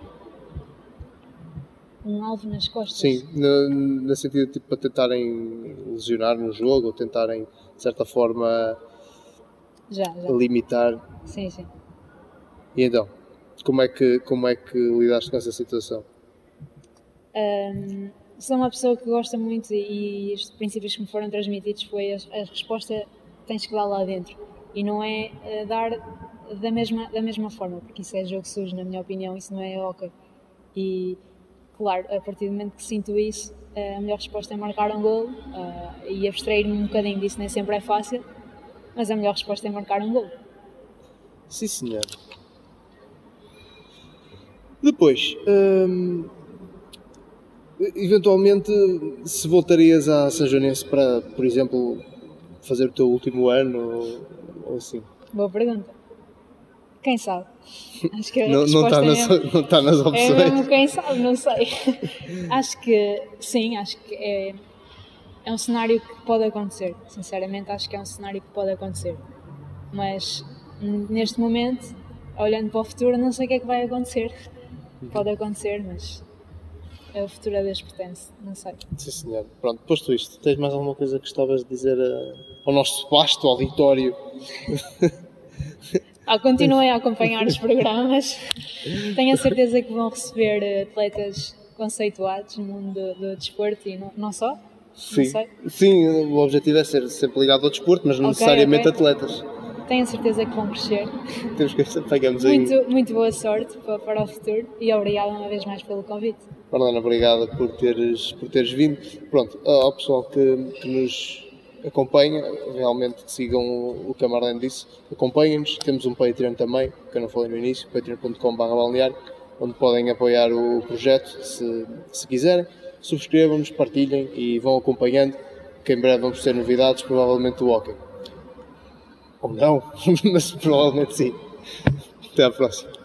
Um alvo nas costas. Sim, no, no sentido tipo para tentarem lesionar no jogo ou tentarem de certa forma Já, já. limitar. Sim, sim. E então, como é que como é que lidaste com essa situação? Ahm, sou uma pessoa que gosta muito e, os princípios que me foram transmitidos foi a, a resposta tens que dar lá dentro e não é eh, dar da mesma, da mesma forma, porque isso é jogo sujo, na minha opinião, isso não é ok. E claro, a partir do momento que sinto isso, a melhor resposta é marcar um gol e abstrair-me um bocadinho disso nem sempre é fácil, mas a melhor resposta é marcar um gol. Sim, senhor. Depois, hum, eventualmente, se voltarias à São Joanense para, por exemplo, fazer o teu último ano ou, ou assim? Boa pergunta. Quem sabe? Acho que a Não, não, está é nas, mesmo- não está nas É opções. mesmo quem sabe, não sei. acho que sim, acho que é, é um cenário que pode acontecer. Sinceramente, acho que é um cenário que pode acontecer. Mas neste momento, olhando para o futuro, não sei o que é que vai acontecer. Pode acontecer, mas é o futuro a Deus pertence, não sei. Sim, senhor. Pronto, posto isto, tens mais alguma coisa que gostavas de dizer eh, ao nosso vasto auditório? Ah, continuem a acompanhar os programas. Tenho a certeza que vão receber eh, atletas conceituados no mundo do, do desporto e não, não só. Sim. sei. Sim, o objetivo é ser sempre ligado ao desporto, mas não Ok, necessariamente ok. atletas. Tenho a certeza que vão crescer. Temos que pegamos aí. Muito, muito boa sorte para, para o futuro e obrigada uma vez mais pelo convite. Marlena, obrigado por teres, por teres vindo. Pronto, ao pessoal que, que nos acompanha, realmente sigam o, que a Marlene disse, acompanhem-nos, temos um Patreon também, que eu não falei no início, patreon.com.br onde podem apoiar o projeto se, se quiserem. Subscrevam-nos, partilhem e vão acompanhando, que em breve vamos ter novidades, provavelmente do Hockey. Ou não, mas provavelmente sim. Até à próxima.